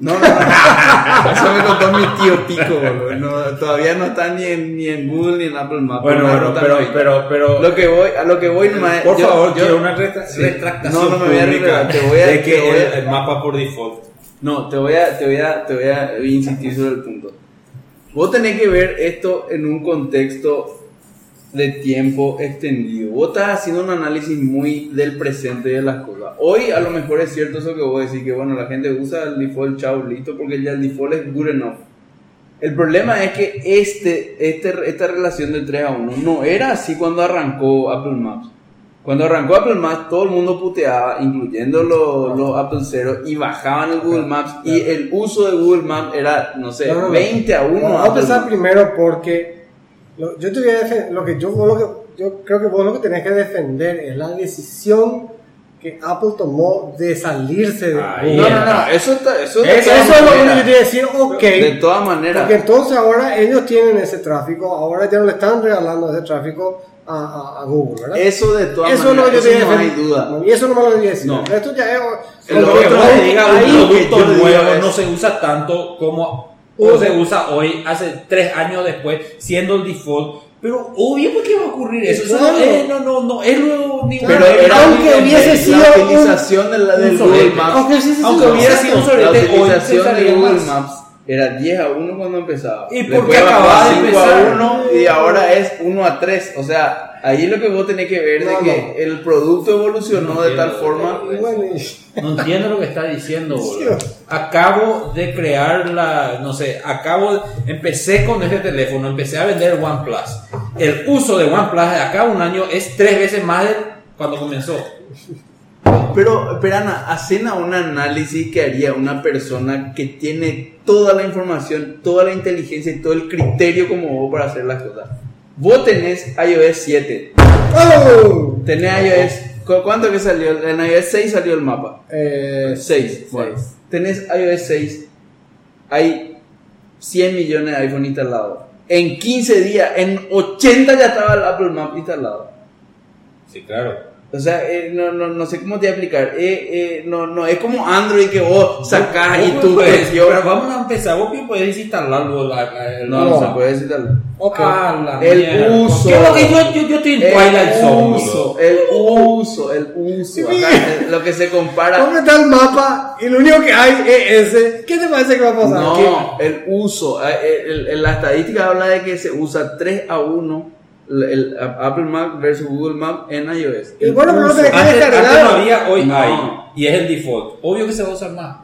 No, no, no. Eso me contó mi tío Pico, boludo. No, todavía no está ni en, ni en Google ni en Apple Maps. Bueno, bueno, pero, nuevita. pero, pero. Lo que voy, a lo que voy nomás Por yo- favor, yo- quiero una retra- Sí. retractación No, no me voy a retractar, te voy a- de que voy a- el, el mapa por default. No, te voy a, te voy a, te voy a insistir sobre el punto. Vos tenés que ver esto en un contexto de tiempo extendido. Vos estás haciendo un análisis muy del presente de las cosas. Hoy a lo mejor es cierto eso que vos decís, que bueno, la gente usa el default, chao, listo, porque ya el default es good enough. El problema es que este, este, esta relación de 3 a 1 no era así cuando arrancó Apple Maps. Cuando arrancó Apple Maps, todo el mundo puteaba, incluyendo los, los Apple Zero, y bajaban el Google Maps. Y el uso de Google Maps era, no sé, No, no, no. 20 a 1. Vamos a empezar primero porque lo, yo te voy a defen- lo que yo, lo que yo creo que vos lo que tenés que defender es la decisión que Apple tomó de salirse de Ahí No, no, no, eso, está, eso, de Eso, es lo que yo te voy a decir, ok. De todas maneras. Porque entonces ahora ellos tienen ese tráfico, ahora ya no le están regalando ese tráfico a, a- Google, ¿verdad? Eso de todas Eso lo maneras, yo te eso no hay duda. Y eso no me lo voy a decir. No. Esto ya es. El Lo otro que te ahí un lo producto nuevo no se usa tanto como o se usa hoy, hace tres años después, siendo el default. Pero obvio porque va a ocurrir eso. Eso no, Claro. es, no, no, no es ni Pero Claro, era aunque un- hubiese la sido un- utilización de, la, del un Google. Maps. Aunque un hubiera sido un sorete, La utilización de Google. Maps era 10 a 1 cuando empezaba. ¿Y Después por qué bajó acababa de 5 empezar? a 1 y ahora es 1 a 3. O sea, ahí lo que vos tenés que ver No, de no. que el producto evolucionó No de tal forma. No entiendo lo que está diciendo, boludo. Acabo de crear la, no sé, acabo, de- empecé con este teléfono, empecé a vender OnePlus. El uso de OnePlus de acá a un año es tres veces más de cuando comenzó. Pero, pero Ana, hacen a un análisis que haría una persona que tiene toda la información, toda la inteligencia y todo el criterio como vos para hacer las cosas. Vos tenés iOS 7, ¡Oh! tenés iOS, ¿cu- ¿cuánto que salió? En iOS 6 salió el mapa. Eh, 6. Bueno, tenés iOS 6, hay 100 millones de iPhone instalados. En 15 días, en 80 ya estaba el Apple Map instalado. Sí, claro. O sea, eh, no, no, no sé cómo te voy a explicar. Eh, eh, no, no es como Android que vos sacás y tú puedes- yo- Pero vamos a empezar, vos bien podés instalarlo. la- la- el- No, no, se puede instalar. ok. Ah, El mierda. uso. ¿Qué es lo que yo, yo, yo estoy en Twilight El Zone, el uso, el uso. Acá, eh, lo que se compara. ¿Dónde está el mapa? Y lo único que hay es ese. ¿Qué te parece que va a pasar? No, el uso. eh, el- el- la estadística habla de que se usa 3 a 1 el, Apple Map versus Google Map en iOS. Y bueno, pero no que- Antes, descargado. antes no había, hoy No. hay. Y es el default. Obvio que se va a usar más.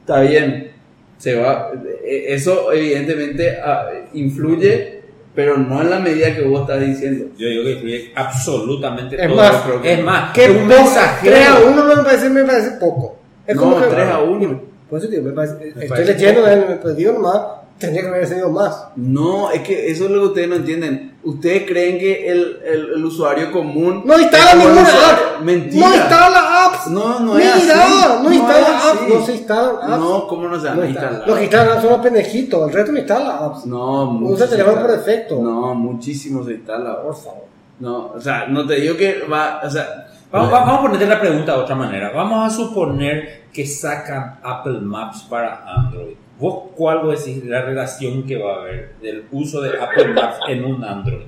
Está bien. Se va. eh, Eso evidentemente ah, influye, pero no en la medida que vos estás diciendo. Yo digo que influye absolutamente Es todo. más, que- es más, ¿Qué un mensajero. 3 a 1 me parece, me parece poco. Es No, como que. 3 a 1. Por eso digo, me parece, estoy parece leyendo, pues digo nomás, Tendría que haber sido más. No, es que eso es lo que ustedes no entienden. Ustedes creen que el, el, el usuario común. No instala ninguna app. Mentira. No instala apps. No, no Mira, es así. no instala apps. No se instalan apps. No, ¿cómo no se van No a instala. instalar? Los que instalan apps son los pendejitos. El resto no instala apps. No, Usa mucho se teléfono por instala. defecto. No, muchísimo se instala. Por favor. No, o sea, no te digo que va. O sea, Vamos, va- vamos a ponerte la pregunta de otra manera. Vamos a suponer que sacan Apple Maps para Android. ¿Vos cuál vos decís la relación que va a haber del uso de Apple Maps en un Android?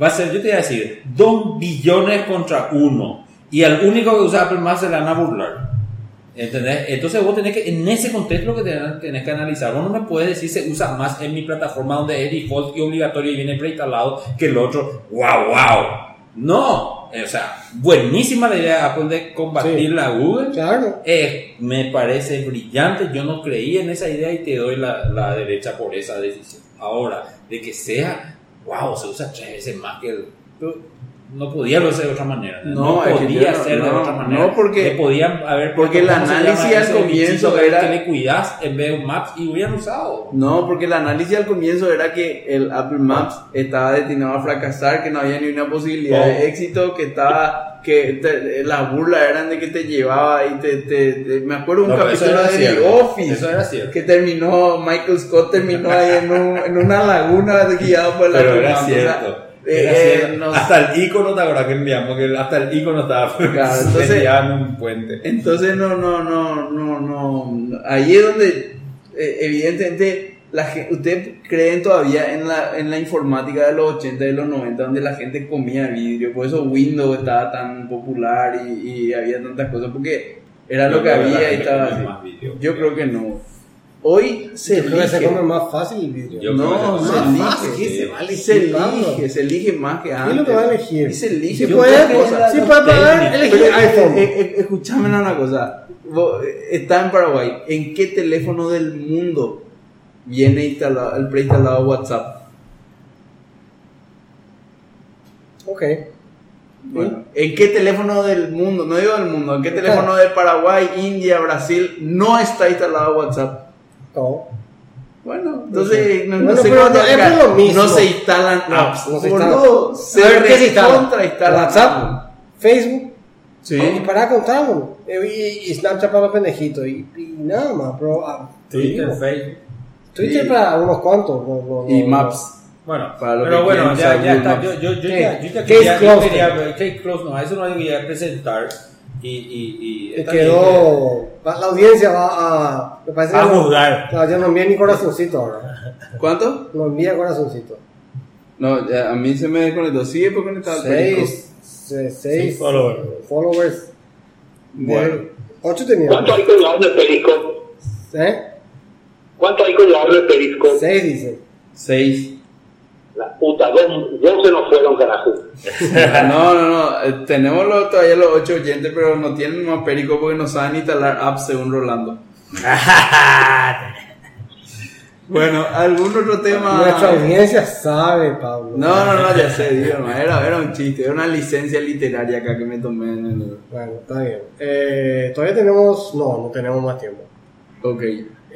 Va a ser, yo te voy a decir, 2 billones contra 1. Y al único que usa Apple Maps se le van a burlar. ¿Entendés? Entonces vos tenés que, en ese contexto que tenés, tenés que analizar. Vos no me puedes decir se usa más en mi plataforma donde es default y obligatorio y viene preinstalado que el otro. ¡Wow, wow! No, o sea, buenísima la idea de Apple de combatir Sí. la Google. Claro. Eh, me parece brillante, yo no creí en esa idea y te doy la, la derecha por esa decisión. Ahora, de que sea, wow, se usa tres veces más que el... No podía lo hacer de otra manera. No, No, podía yo no- ser de otra manera. no, porque- podían haber porque el ¿cómo se llama análisis al comienzo era- que le cuidas en vez de un Maps y hubieran usado. No, porque el análisis al comienzo era que el Apple Maps estaba destinado a fracasar, que no había ni una posibilidad Oh. de éxito, que estaba, que te- las burlas eran de que te llevaba y te, te- te- me acuerdo un No, capítulo de The. Office Eso era cierto. que terminó, Michael Scott terminó ahí en, un- en una laguna guiado por el Pero Apple era Maps, o sea, cierto. Eh, eh, Hasta el icono, ¿te acuerdas que enviamos? Que hasta el icono estaba Claro, entonces- en un puente. Entonces no, no, no, no, no. Ahí es donde eh, evidentemente la gente, ustedes creen todavía en la, en la informática de los 80 y de los 90 donde la gente comía vidrio, por eso Windows estaba tan popular y, y había tantas cosas, porque era lo Yo que había y estaba así. Yo creo que no. Hoy se Yo creo que se elige. come más fácil el vídeo. Yo no, se no. elige. fácil, se va a elegir, se Pablo. elige, se elige más que ¿Qué antes. es lo que va a elegir? Y se elige. Si puede, si puede pagar, elegir Pero, iPhone. eh, eh, escúchame una cosa. Eh, Está en Paraguay. ¿En qué teléfono del mundo viene instalado, el preinstalado WhatsApp? Ok. Bueno, ¿En qué teléfono del mundo? No digo del mundo. ¿En qué teléfono de Paraguay, India, Brasil no está instalado WhatsApp? No. Bueno, entonces no, no Bueno, sé pero no- es lo mismo. No se instalan No, apps. no se instalan. Se A ver, ¿qué se instala? recontrainstalan WhatsApp, Facebook, Sí. y para contamos. Y, y Snapchat para los pendejitos. Y, y nada más, bro. Ah, Twitter, Facebook. Twitter Sí. para unos cuantos. no- no- Y no- Maps. Bueno, Para lo pero que bueno, ya, ya está. Maps. Yo, yo, yo ya, yo ya Case quería, yo closed. quería- case closed, no, eso no lo quería presentar. Y, y, y quedó. La, la audiencia va a. Me parece A juzgar. No, yo no envía ni corazoncito ahora. ¿Cuánto? No envía corazoncito. No, ya, a mí se me desconectó. Sigue por conectado. Seis. se- Seis Seis followers. followers. Bueno. De- Ocho tenía. ¿Cuánto hay colgado en el perisco? ¿Eh? ¿Cuánto hay colgado en el perisco? Seis dice. Seis. La puta, dos, dos se nos fueron, carajo. No, no, no. eh, tenemos los- todavía los ocho oyentes, pero no tienen más perico porque no saben instalar apps según Rolando. Bueno, ¿algún otro tema? Nuestra audiencia sabe, Pablo. No, no, no, ya sé, digo, no, era, era un chiste, era una licencia literaria acá que me tomé en el... Bueno, está bien. Eh, todavía tenemos. No, no tenemos más tiempo. Ok.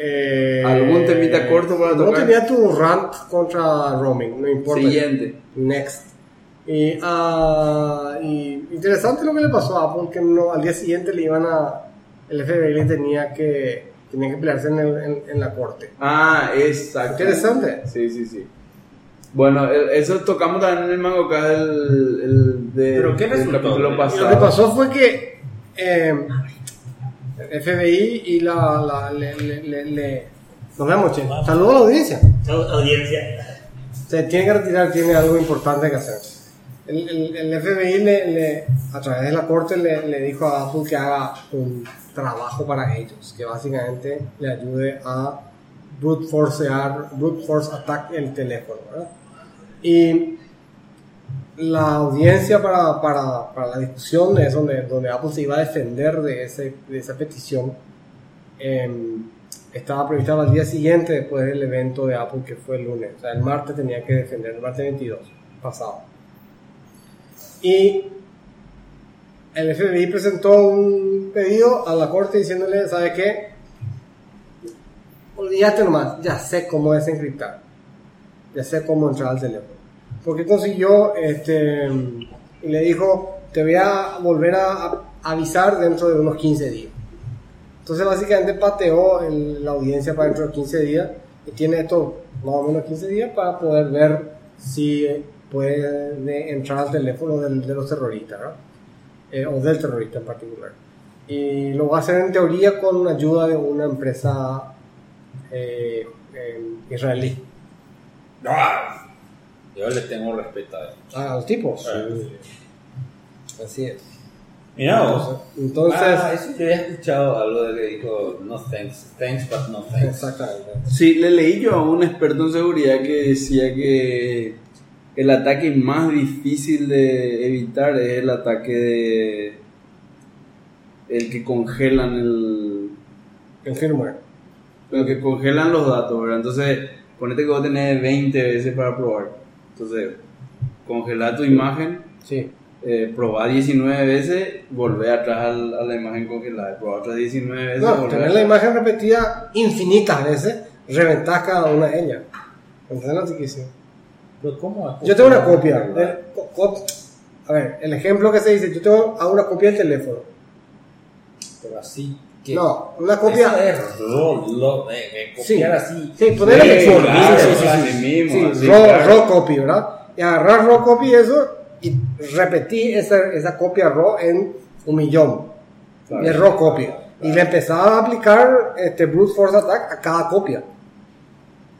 Eh, ¿Algún temita corto para No tenía tu rant contra roaming, no importa. Siguiente. Next. Y, ah, y interesante lo que le pasó a Apple, que no, al día siguiente le iban a. El FBI le tenía que, tenía que pelearse en, el- en- en la corte. Ah, exacto. Interesante. Sí, sí, sí. Bueno, el- eso tocamos también en el mango acá el, el de, ¿Pero qué resultó? lo Y pasado. lo que pasó fue que eh, FBI y la. la le, le, le- nos vemos, che. Saludos a la audiencia. Au- Audiencia. Se tiene que retirar, tiene algo importante que hacer. El, el- el FBI, le, a través de la corte, le, le dijo a Apple que haga un trabajo para ellos, que básicamente le ayude a brute forcear, brute force attack el teléfono. ¿verdad? Y la audiencia para, para, para la discusión es donde, donde Apple se iba a defender de, ese, de esa petición. em, estaba prevista para el día siguiente después del evento de Apple que fue el lunes. O sea, el martes tenía que defender, el martes 22 pasado. Y el FBI presentó un pedido a la corte diciéndole, ¿sabe qué? olvídate nomás, ya sé cómo desencriptar. Ya sé cómo entrar al teléfono. Porque consiguió, este, y le dijo, te voy a volver a, avisar dentro de unos 15 días. Entonces básicamente pateó el- la audiencia para dentro de 15 días y tiene esto más o menos 15 días para poder ver si puede entrar al teléfono del- de los terroristas, ¿no? Eh, o del terrorista en particular. Y lo va a hacer en teoría con ayuda de una empresa eh, eh, israelí. Ah, Yo le tengo respeto a él. Ah, los tipos. Así es. Mira vos. Entonces, Ah, eso yo había escuchado algo de que dijo no thanks, thanks but no thanks. exactamente. Sí, le leí yo a un experto en seguridad que decía que el ataque más difícil de evitar es el ataque de el que congelan el El firmware. el que congelan los datos, ¿verdad? Entonces, ponete que vos tenés 20 veces para probar. Entonces, congelar tu imagen, Sí. eh, probar 19 veces, volver atrás al- a la imagen congelada, probar otras 19 veces, No, tener la imagen repetida infinitas veces, reventás cada una de ellas. ¿Entendés quiero decir? Pero ¿cómo? Yo tengo una copia. del- co- co- a ver, el ejemplo que se dice, yo tengo hago una copia del teléfono. Pero así. Que- No, una copia. Es ro- lo- eh, eh, Sí, copiar así. sí, ponerle Sí, lector. claro, sí, sí, sí, sí. mismo, Sí, así, raw, claro. raw copy, ¿verdad? Y agarrar raw copy eso y repetí esa, esa copia raw en un millón. Claro. Es raw copy. Y le empezaba a aplicar este brute force attack a cada copia.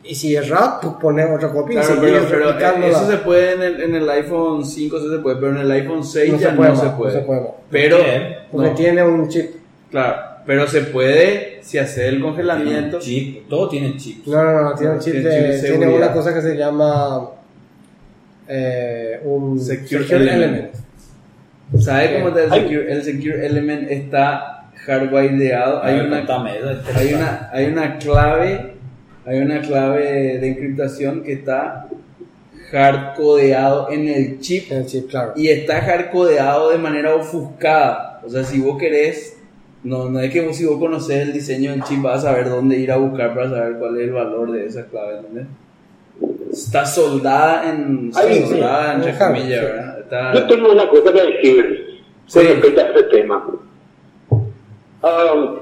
Y si es RAT, pues pones otra copia Claro, y pero, pero eso se puede en el, en el iPhone 5, sí se puede, pero en el iPhone 6 No se ya puede no, se no puede. se puede. Pero, Bien. Porque no, tiene un chip. claro, pero se puede si hace el congelamiento. Chip, todo tiene chip. No, no, no, tiene un chip Tiene de, chip de tiene una cosa que se llama eh, un Secure secure, element. element. ¿Sabe cómo está el secure, el secure element está hardwireado? Hay una, hay una, hay una clave, hay una clave de encriptación que está hardcodeado en el chip El chip, claro. y está hardcodeado de manera ofuscada. O sea, si vos querés, no, no es que vos, si vos conocés el diseño del chip vas a saber dónde ir a buscar para saber cuál es el valor de esa clave, ¿entendés? Está soldada en, Ay, sí, soldada entre en comillas, sí. ¿verdad? Está- Yo tengo una cosa que decir Sí. con respecto a este tema. Ah,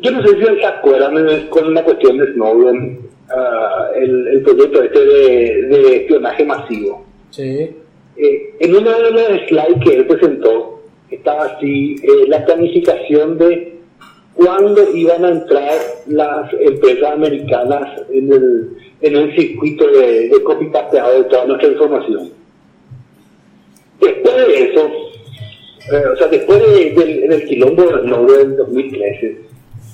yo no sé si se acuerdan con la cuestión de Snowden, ah, el, el proyecto este de, de espionaje masivo. Sí. Eh, en uno de los slides que él presentó, estaba así eh, la planificación de cuándo iban a entrar las empresas americanas en el, en el circuito de, de copy pasteado de toda nuestra información. Después de eso, eh, o sea, después de- del, del quilombo de Snowden del 2013,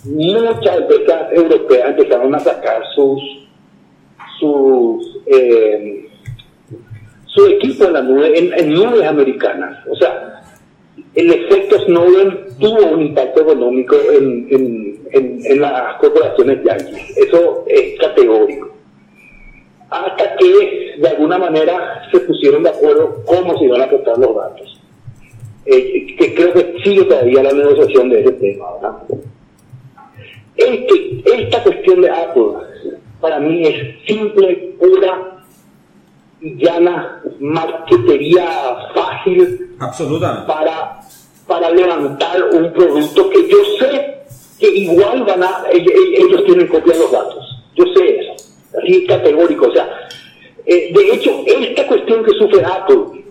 muchas empresas europeas empezaron a sacar sus sus eh, su equipo en la nube, en nubes americanas. O sea, el efecto Snowden tuvo un impacto económico en, en, en, en las corporaciones yankees. Eso es categórico. Hasta que de alguna manera se pusieron de acuerdo cómo se iban a tratar los datos. Eh, que creo que sigue todavía la negociación de ese tema. esta cuestión de Apple para mí es simple, pura llana marquetería fácil Absolutamente. para, para levantar un producto que yo sé que igual van a, ellos, ellos tienen copia de los datos. Yo sé eso, así categórico. O sea, eh, de hecho, esta cuestión que sufre Apple,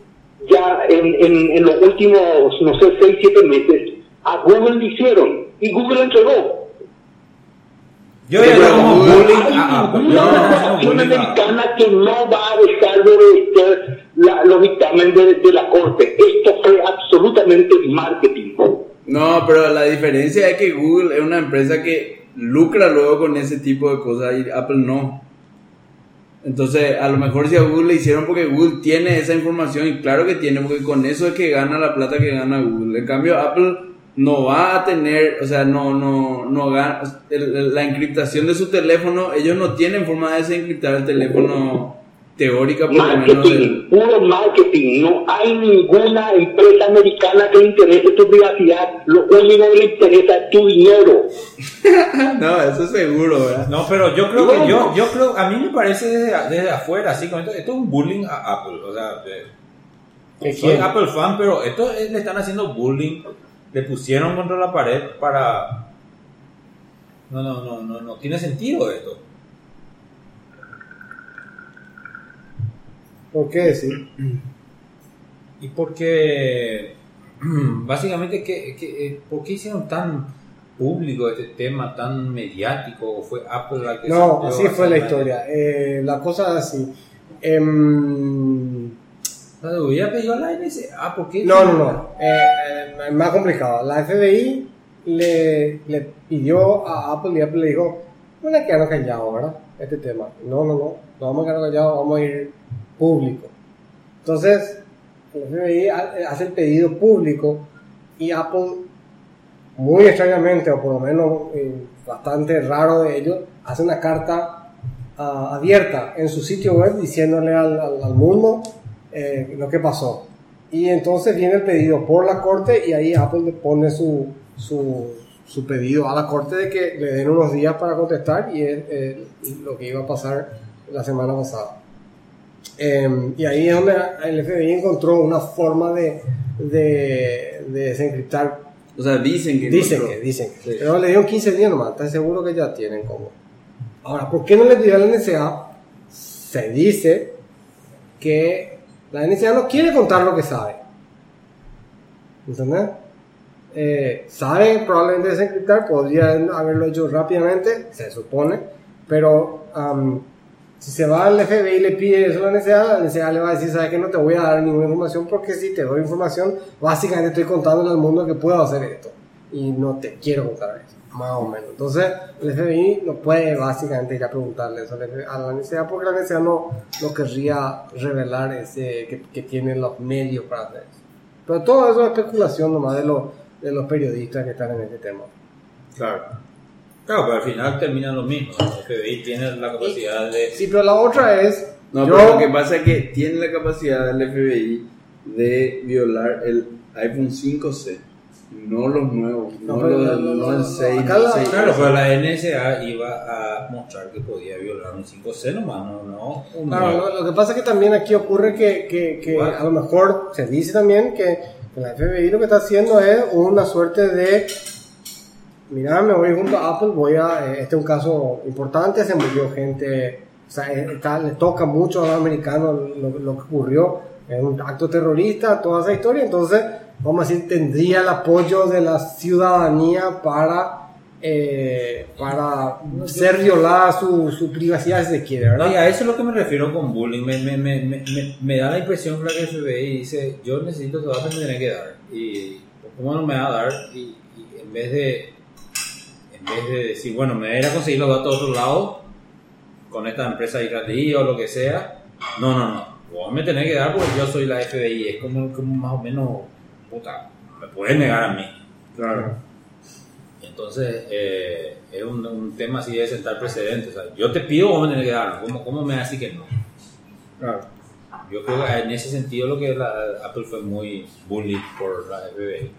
ya en, en, en los últimos, no sé, 6, 7 meses, a Google le hicieron y Google entregó. Yo ya Pero como Google- bullying. Hay Ah, ah, una no, no, no, ah. americana que no va a dejar de obedecer la- los dictámenes de, de la corte. Esto fue absolutamente marketing. No, pero la diferencia es que Google es una empresa que lucra luego con ese tipo de cosas y Apple no. Entonces, a lo mejor si a Google le hicieron porque Google tiene esa información y claro que tiene, porque con eso es que gana la plata que gana Google. En cambio, Apple no va a tener, o sea, no, no, no gana, la encriptación de su teléfono, ellos no tienen forma de desencriptar el teléfono teórica por lo menos del- Marketing, puro marketing. No hay ninguna empresa americana que le interese tu privacidad. Lo único que le interesa es tu dinero. No, eso es seguro, ¿verdad? No, pero yo creo que yo, yo creo, a mí me parece desde, desde afuera, así como esto, esto es un bullying a Apple, o sea, de- ¿De soy quién? Apple fan, pero esto es- le están haciendo bullying, le pusieron contra la pared para, no, no, no, no, no tiene sentido esto. ¿Por qué decir? Y porque, básicamente, ¿qué, qué, eh, ¿por qué hicieron tan público este tema, tan mediático? ¿O fue Apple la que No, así fue la historia. Eh, la cosa es así. Em, O sea, hubiera pedido la NSA, ¿por qué? no, no, no. Eh, eh, más complicado. La FBI le, le pidió a Apple y Apple le dijo, no le quedaron callados, ¿verdad? Este tema. No, no, no. No vamos a quedar callados, vamos a ir público. Entonces, el FBI ha- hace el pedido público y Apple, muy extrañamente, o por lo menos eh, bastante raro de ellos, hace una carta ah, abierta en su sitio web diciéndole al, al- al mundo eh, lo que pasó. Y entonces viene el pedido por la corte y ahí Apple le pone su, su, su pedido a la corte de que le den unos días para contestar y es eh, lo que iba a pasar la semana pasada. Eh, y ahí es donde el FBI encontró una forma de, de, de desencriptar. O sea, dicen que Dicen encontró. que, dicen. Sí. Pero le dieron 15 días nomás, estoy seguro que ya tienen como. Ahora, ¿por qué no le pidió a la NSA? Se dice que la NSA no quiere contar lo que sabe. ¿Entendés? Eh, sabe probablemente desencriptar, podrían haberlo hecho rápidamente, se supone, pero am, si se va al FBI y le pide eso a la NSA, la NSA le va a decir, sabes que no te voy a dar ninguna información porque si te doy información, básicamente estoy contándole al mundo que puedo hacer esto y no te quiero contar eso, más o menos. Entonces, el FBI no puede básicamente ir a preguntarle eso a la NSA porque la NSA no, no querría revelar ese, que, que tiene los medios para hacer eso. Pero todo eso es especulación nomás de los, de los periodistas que están en este tema. Claro. Claro, pero al final termina lo mismo. El FBI tiene la capacidad de... Sí, pero la otra es. No, yo, pero lo que pasa es que tiene la capacidad del FBI de violar el iPhone 5C, no los nuevos, no, No, los no, no, no el no, 6. acá la- 6. Claro, pero la NSA iba a mostrar que podía violar un 5C nomás, no, no un Claro, lo, lo que pasa es que también aquí ocurre que, que, que Igual. a lo mejor se dice también que la FBI lo que está haciendo es una suerte de. Mira, me voy junto a Apple, voy a. eh, Este es un caso importante, se murió gente. O sea, eh, está- le toca mucho a los americanos lo, lo que ocurrió. Es un acto terrorista, toda esa historia. Entonces, vamos a decir, tendría el apoyo de la ciudadanía para. eh, para ser violada su, su privacidad si se quiere, ¿verdad? No, y a eso es lo que me refiero con bullying. Me, me, me, me, da la impresión que la FBI dice, yo necesito tu datos, me tiene que dar. Y ¿cómo no me va a dar? Y, y en vez de en vez de decir, bueno, me voy a ir a conseguir los datos de otro lado, con esta empresa israelí o lo que sea, no, no, no. Vos me tenés que dar porque yo soy la FBI. Es como, como más o menos, puta, me puedes negar a mí. Claro. Entonces, eh, es un, un tema así de sentar precedentes. O sea, yo te pido, vos me tenés que dar. ¿Cómo, cómo me decís que no? Claro. Yo creo que en ese sentido lo que la, Apple fue muy bullied por la FBI.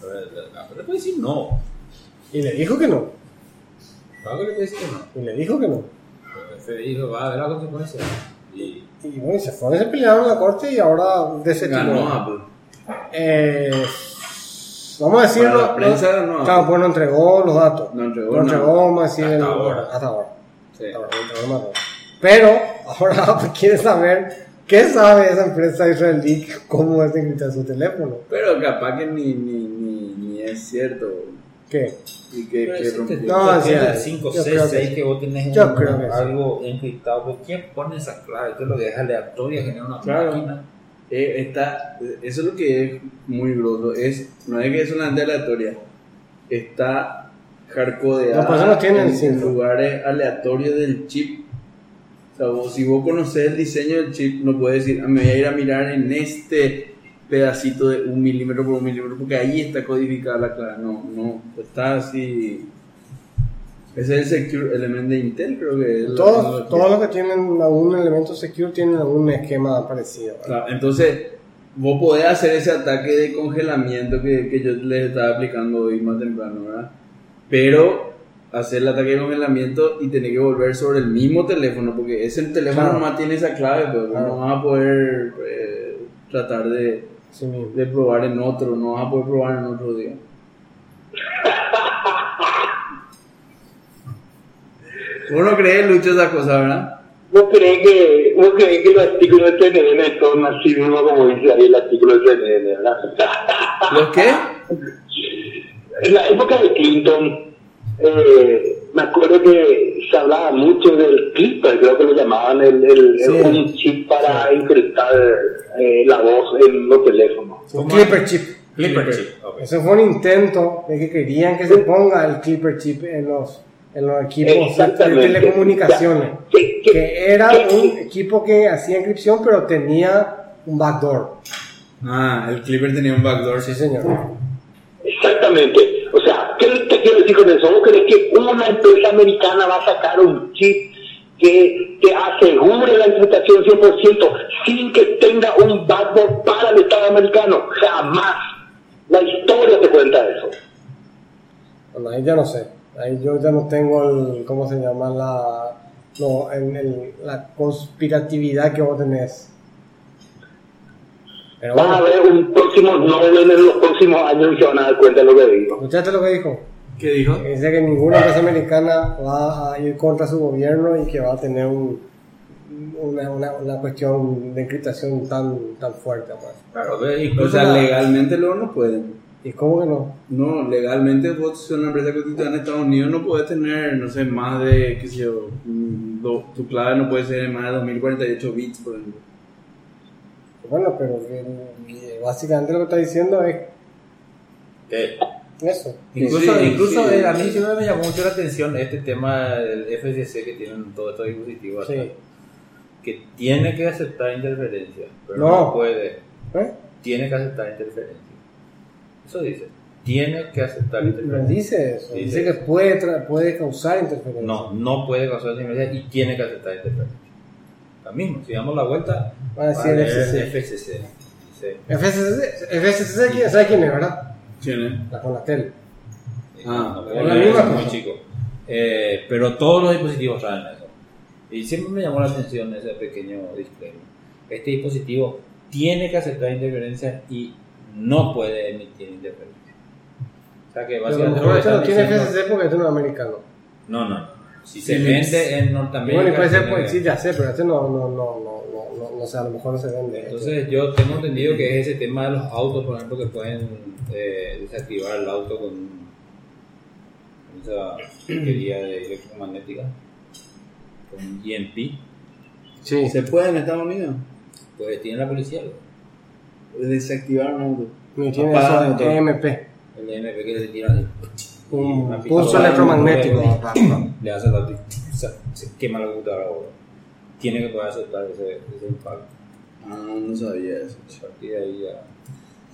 Pero la- Apple le puede decir no. Y le dijo que no. Claro que le puede decir que no. Y le dijo que no. El FBI dijo, va a ver la consecuencia. Y Y bueno, se fueron, se pelearon en la corte y ahora desestimó. Ganó Apple. Eh, vamos a decirlo. La prensa. Claro, pues no entregó los datos. No entregó No nada. entregó, vamos a decir. Hasta el- ahora. Hasta ahora. Sí. Hasta ahora, no entregó nada. Pero ahora Apple quiere saber qué sabe esa empresa israelí cómo desencriptar su teléfono. Pero capaz que ni, ni, ni, ni es cierto. ¿Qué? Y que, que te- No, sí, el 5, yo 6, creo que 6 sí. que vos tenés Yo un- creo que sí. algo encriptado. ¿Por ¿Quién pone esa clave? Es lo que es aleatoria, genera una Claro. máquina. Eh, está, eso es lo que es muy grosso. Es, no es que es una aleatoria. Está hardcodeada No, no en, lugares aleatorios del chip. O sea, vos- si vos conocés el diseño del chip, no puedes decir, "Ah, me voy a ir a mirar en este pedacito de un milímetro por un milímetro, porque ahí está codificada la clave. No, no, está así. Ese es el Secure Element de Intel, creo que es. Todos, todos los que tienen algún elemento secure tienen algún esquema parecido. Claro, entonces, vos podés hacer ese ataque de congelamiento que, que yo les estaba aplicando hoy más temprano, ¿verdad? Pero hacer el ataque de congelamiento y tener que volver sobre el mismo teléfono, porque ese teléfono Claro. nomás tiene esa clave, pues vos Claro. no vas a poder eh, tratar de, Sí de probar en otro, no vas a poder probar en otro día. Vos no crees, Lucho, esa cosa, ¿verdad? ¿Vos crees que, vos crees que los artículos de CNN son así mismo como dice ahí el artículo de CNN, verdad? ¿Los qué? En la época de Clinton, eh, me acuerdo que se hablaba mucho del Clipper, creo que lo llamaban, el, el, Sí. un chip para encriptar eh, la voz en los teléfonos. Un Clipper chip. Clipper chip. Eso fue un intento de que querían que se ponga el Clipper chip en los, en los equipos de telecomunicaciones. ¿Qué- qué- Que era qué- un equipo que hacía encripción, pero tenía un backdoor. Ah, el Clipper tenía un backdoor. Sí, señor. Exactamente. O sea, ¿qué te quiero decir con eso? ¿Vos crees que una empresa americana va a sacar un chip que, que asegure la encriptación 100% sin que tenga un backdoor para el Estado americano? Jamás. La historia te cuenta eso. Bueno, ahí ya no sé. Ahí yo ya no tengo el, ¿cómo se llama? La, no, en el- la conspiratividad que vos tenés. Pero Van a bueno, ver un próximo Nobel en los próximos años y se van a dar cuenta de lo que digo. ¿escuchaste lo que dijo? ¿Qué dijo? Dice que ninguna empresa americana va a ir contra su gobierno y que va a tener un, una, una, una cuestión de encriptación tan, tan fuerte. Pues. Claro, ve, O sea, legalmente luego no pueden. ¿Y cómo que no? No, legalmente vos si sos una empresa constituida en Estados Unidos no puedes tener, no sé, más de, qué sé yo, mm, do- tu clave no puede ser más de 2048 bits, por ejemplo. Bueno, pero que- que básicamente lo que está diciendo es que- eso. Incluso, Sí, incluso sí. eh, a mí siempre me llamó mucho la atención este tema del FCC que tienen todos estos dispositivos. Sí. Que tiene que aceptar interferencia, pero No. no, puede. ¿Eh? Tiene que aceptar interferencia. Eso dice. Tiene que aceptar No interferencia. dice eso. Dice Dice que puede, puede causar interferencia. No, no puede causar interferencia y tiene que aceptar interferencia. Lo mismo, si damos la vuelta, Va a decir vale, FCC. FCC. FCC, FCC, ¿quién- ¿sabe quién es, verdad? ¿Quién es? La. Ah, no, es no, la es misma muy chico. Eh, pero todos los dispositivos traen eso. Y siempre me llamó la atención ese pequeño disclaimer. Este dispositivo tiene que aceptar interferencia y no puede emitir interferencia. O sea que Pero lo básicamente lo que este no tiene FCC porque este no es americano. No, no. Si se vende en Norteamérica. bueno, y puede ser, pues, sí, ya sé, pero este no, no, no, no, no, no, no sé, a lo mejor no se vende. Entonces yo tengo entendido que es ese tema de los autos, por ejemplo, que pueden eh, desactivar el auto con, con esa porquería de electromagnética, con EMP, sí. ¿Se puede en Estados Unidos? pues tiene la policía, ¿no? desactivaron algo. Me tiene eso de EMP. El EMP que le tiran ahí. Un pulso electromagnético. Le hace la se quema la computadora, Tiene que poder aceptar ese, ese impacto. Ah, no sabía eso. A partir de ahí ya.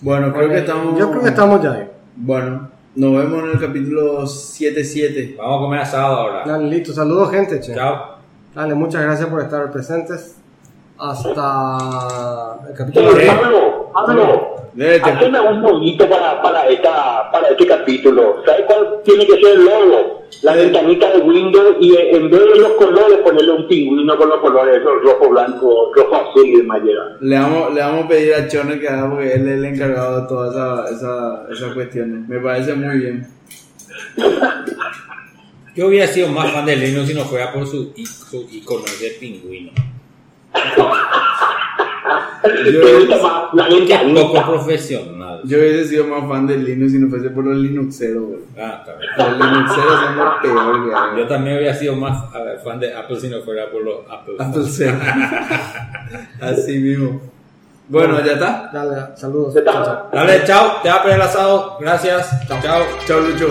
Bueno, creo que estamos. Yo creo que estamos ya. ahí. Bueno, nos vemos en el capítulo 7.7. Vamos a comer asado ahora. Dale, listo. Saludos, gente. Chao. Dale, muchas gracias por estar presentes. Hasta el capítulo Ámelo. Haceme un loguito para, para, esta, para este capítulo. ¿Sabes cuál tiene que ser el logo? La ventanita de Windows y eh, en vez de los colores ponerle un pingüino con los colores rojo, blanco, rojo azul y demás. Le vamos, le vamos a pedir a Chone que haga porque él es el encargado de todas esa, esa, esas cuestiones. Me parece muy bien. Yo hubiera sido más fan de Linux si no fuera por su, su icono de pingüino. Te gusta más la Qué ventanita. poco profesional. Yo hubiese sido más fan del Linux si no fuese por los Linuxeros, güey. Ah, está bien. Los Linuxeros son lo peor que hay. Yo también hubiera sido más a ver, fan de Apple si no fuera por los Apple. Apple. Así mismo. Bueno, ya está. Dale, saludos. Ya está. Chao, chao. Dale, chao. Te va a el asado. Gracias. Chao. Chao, Lucho.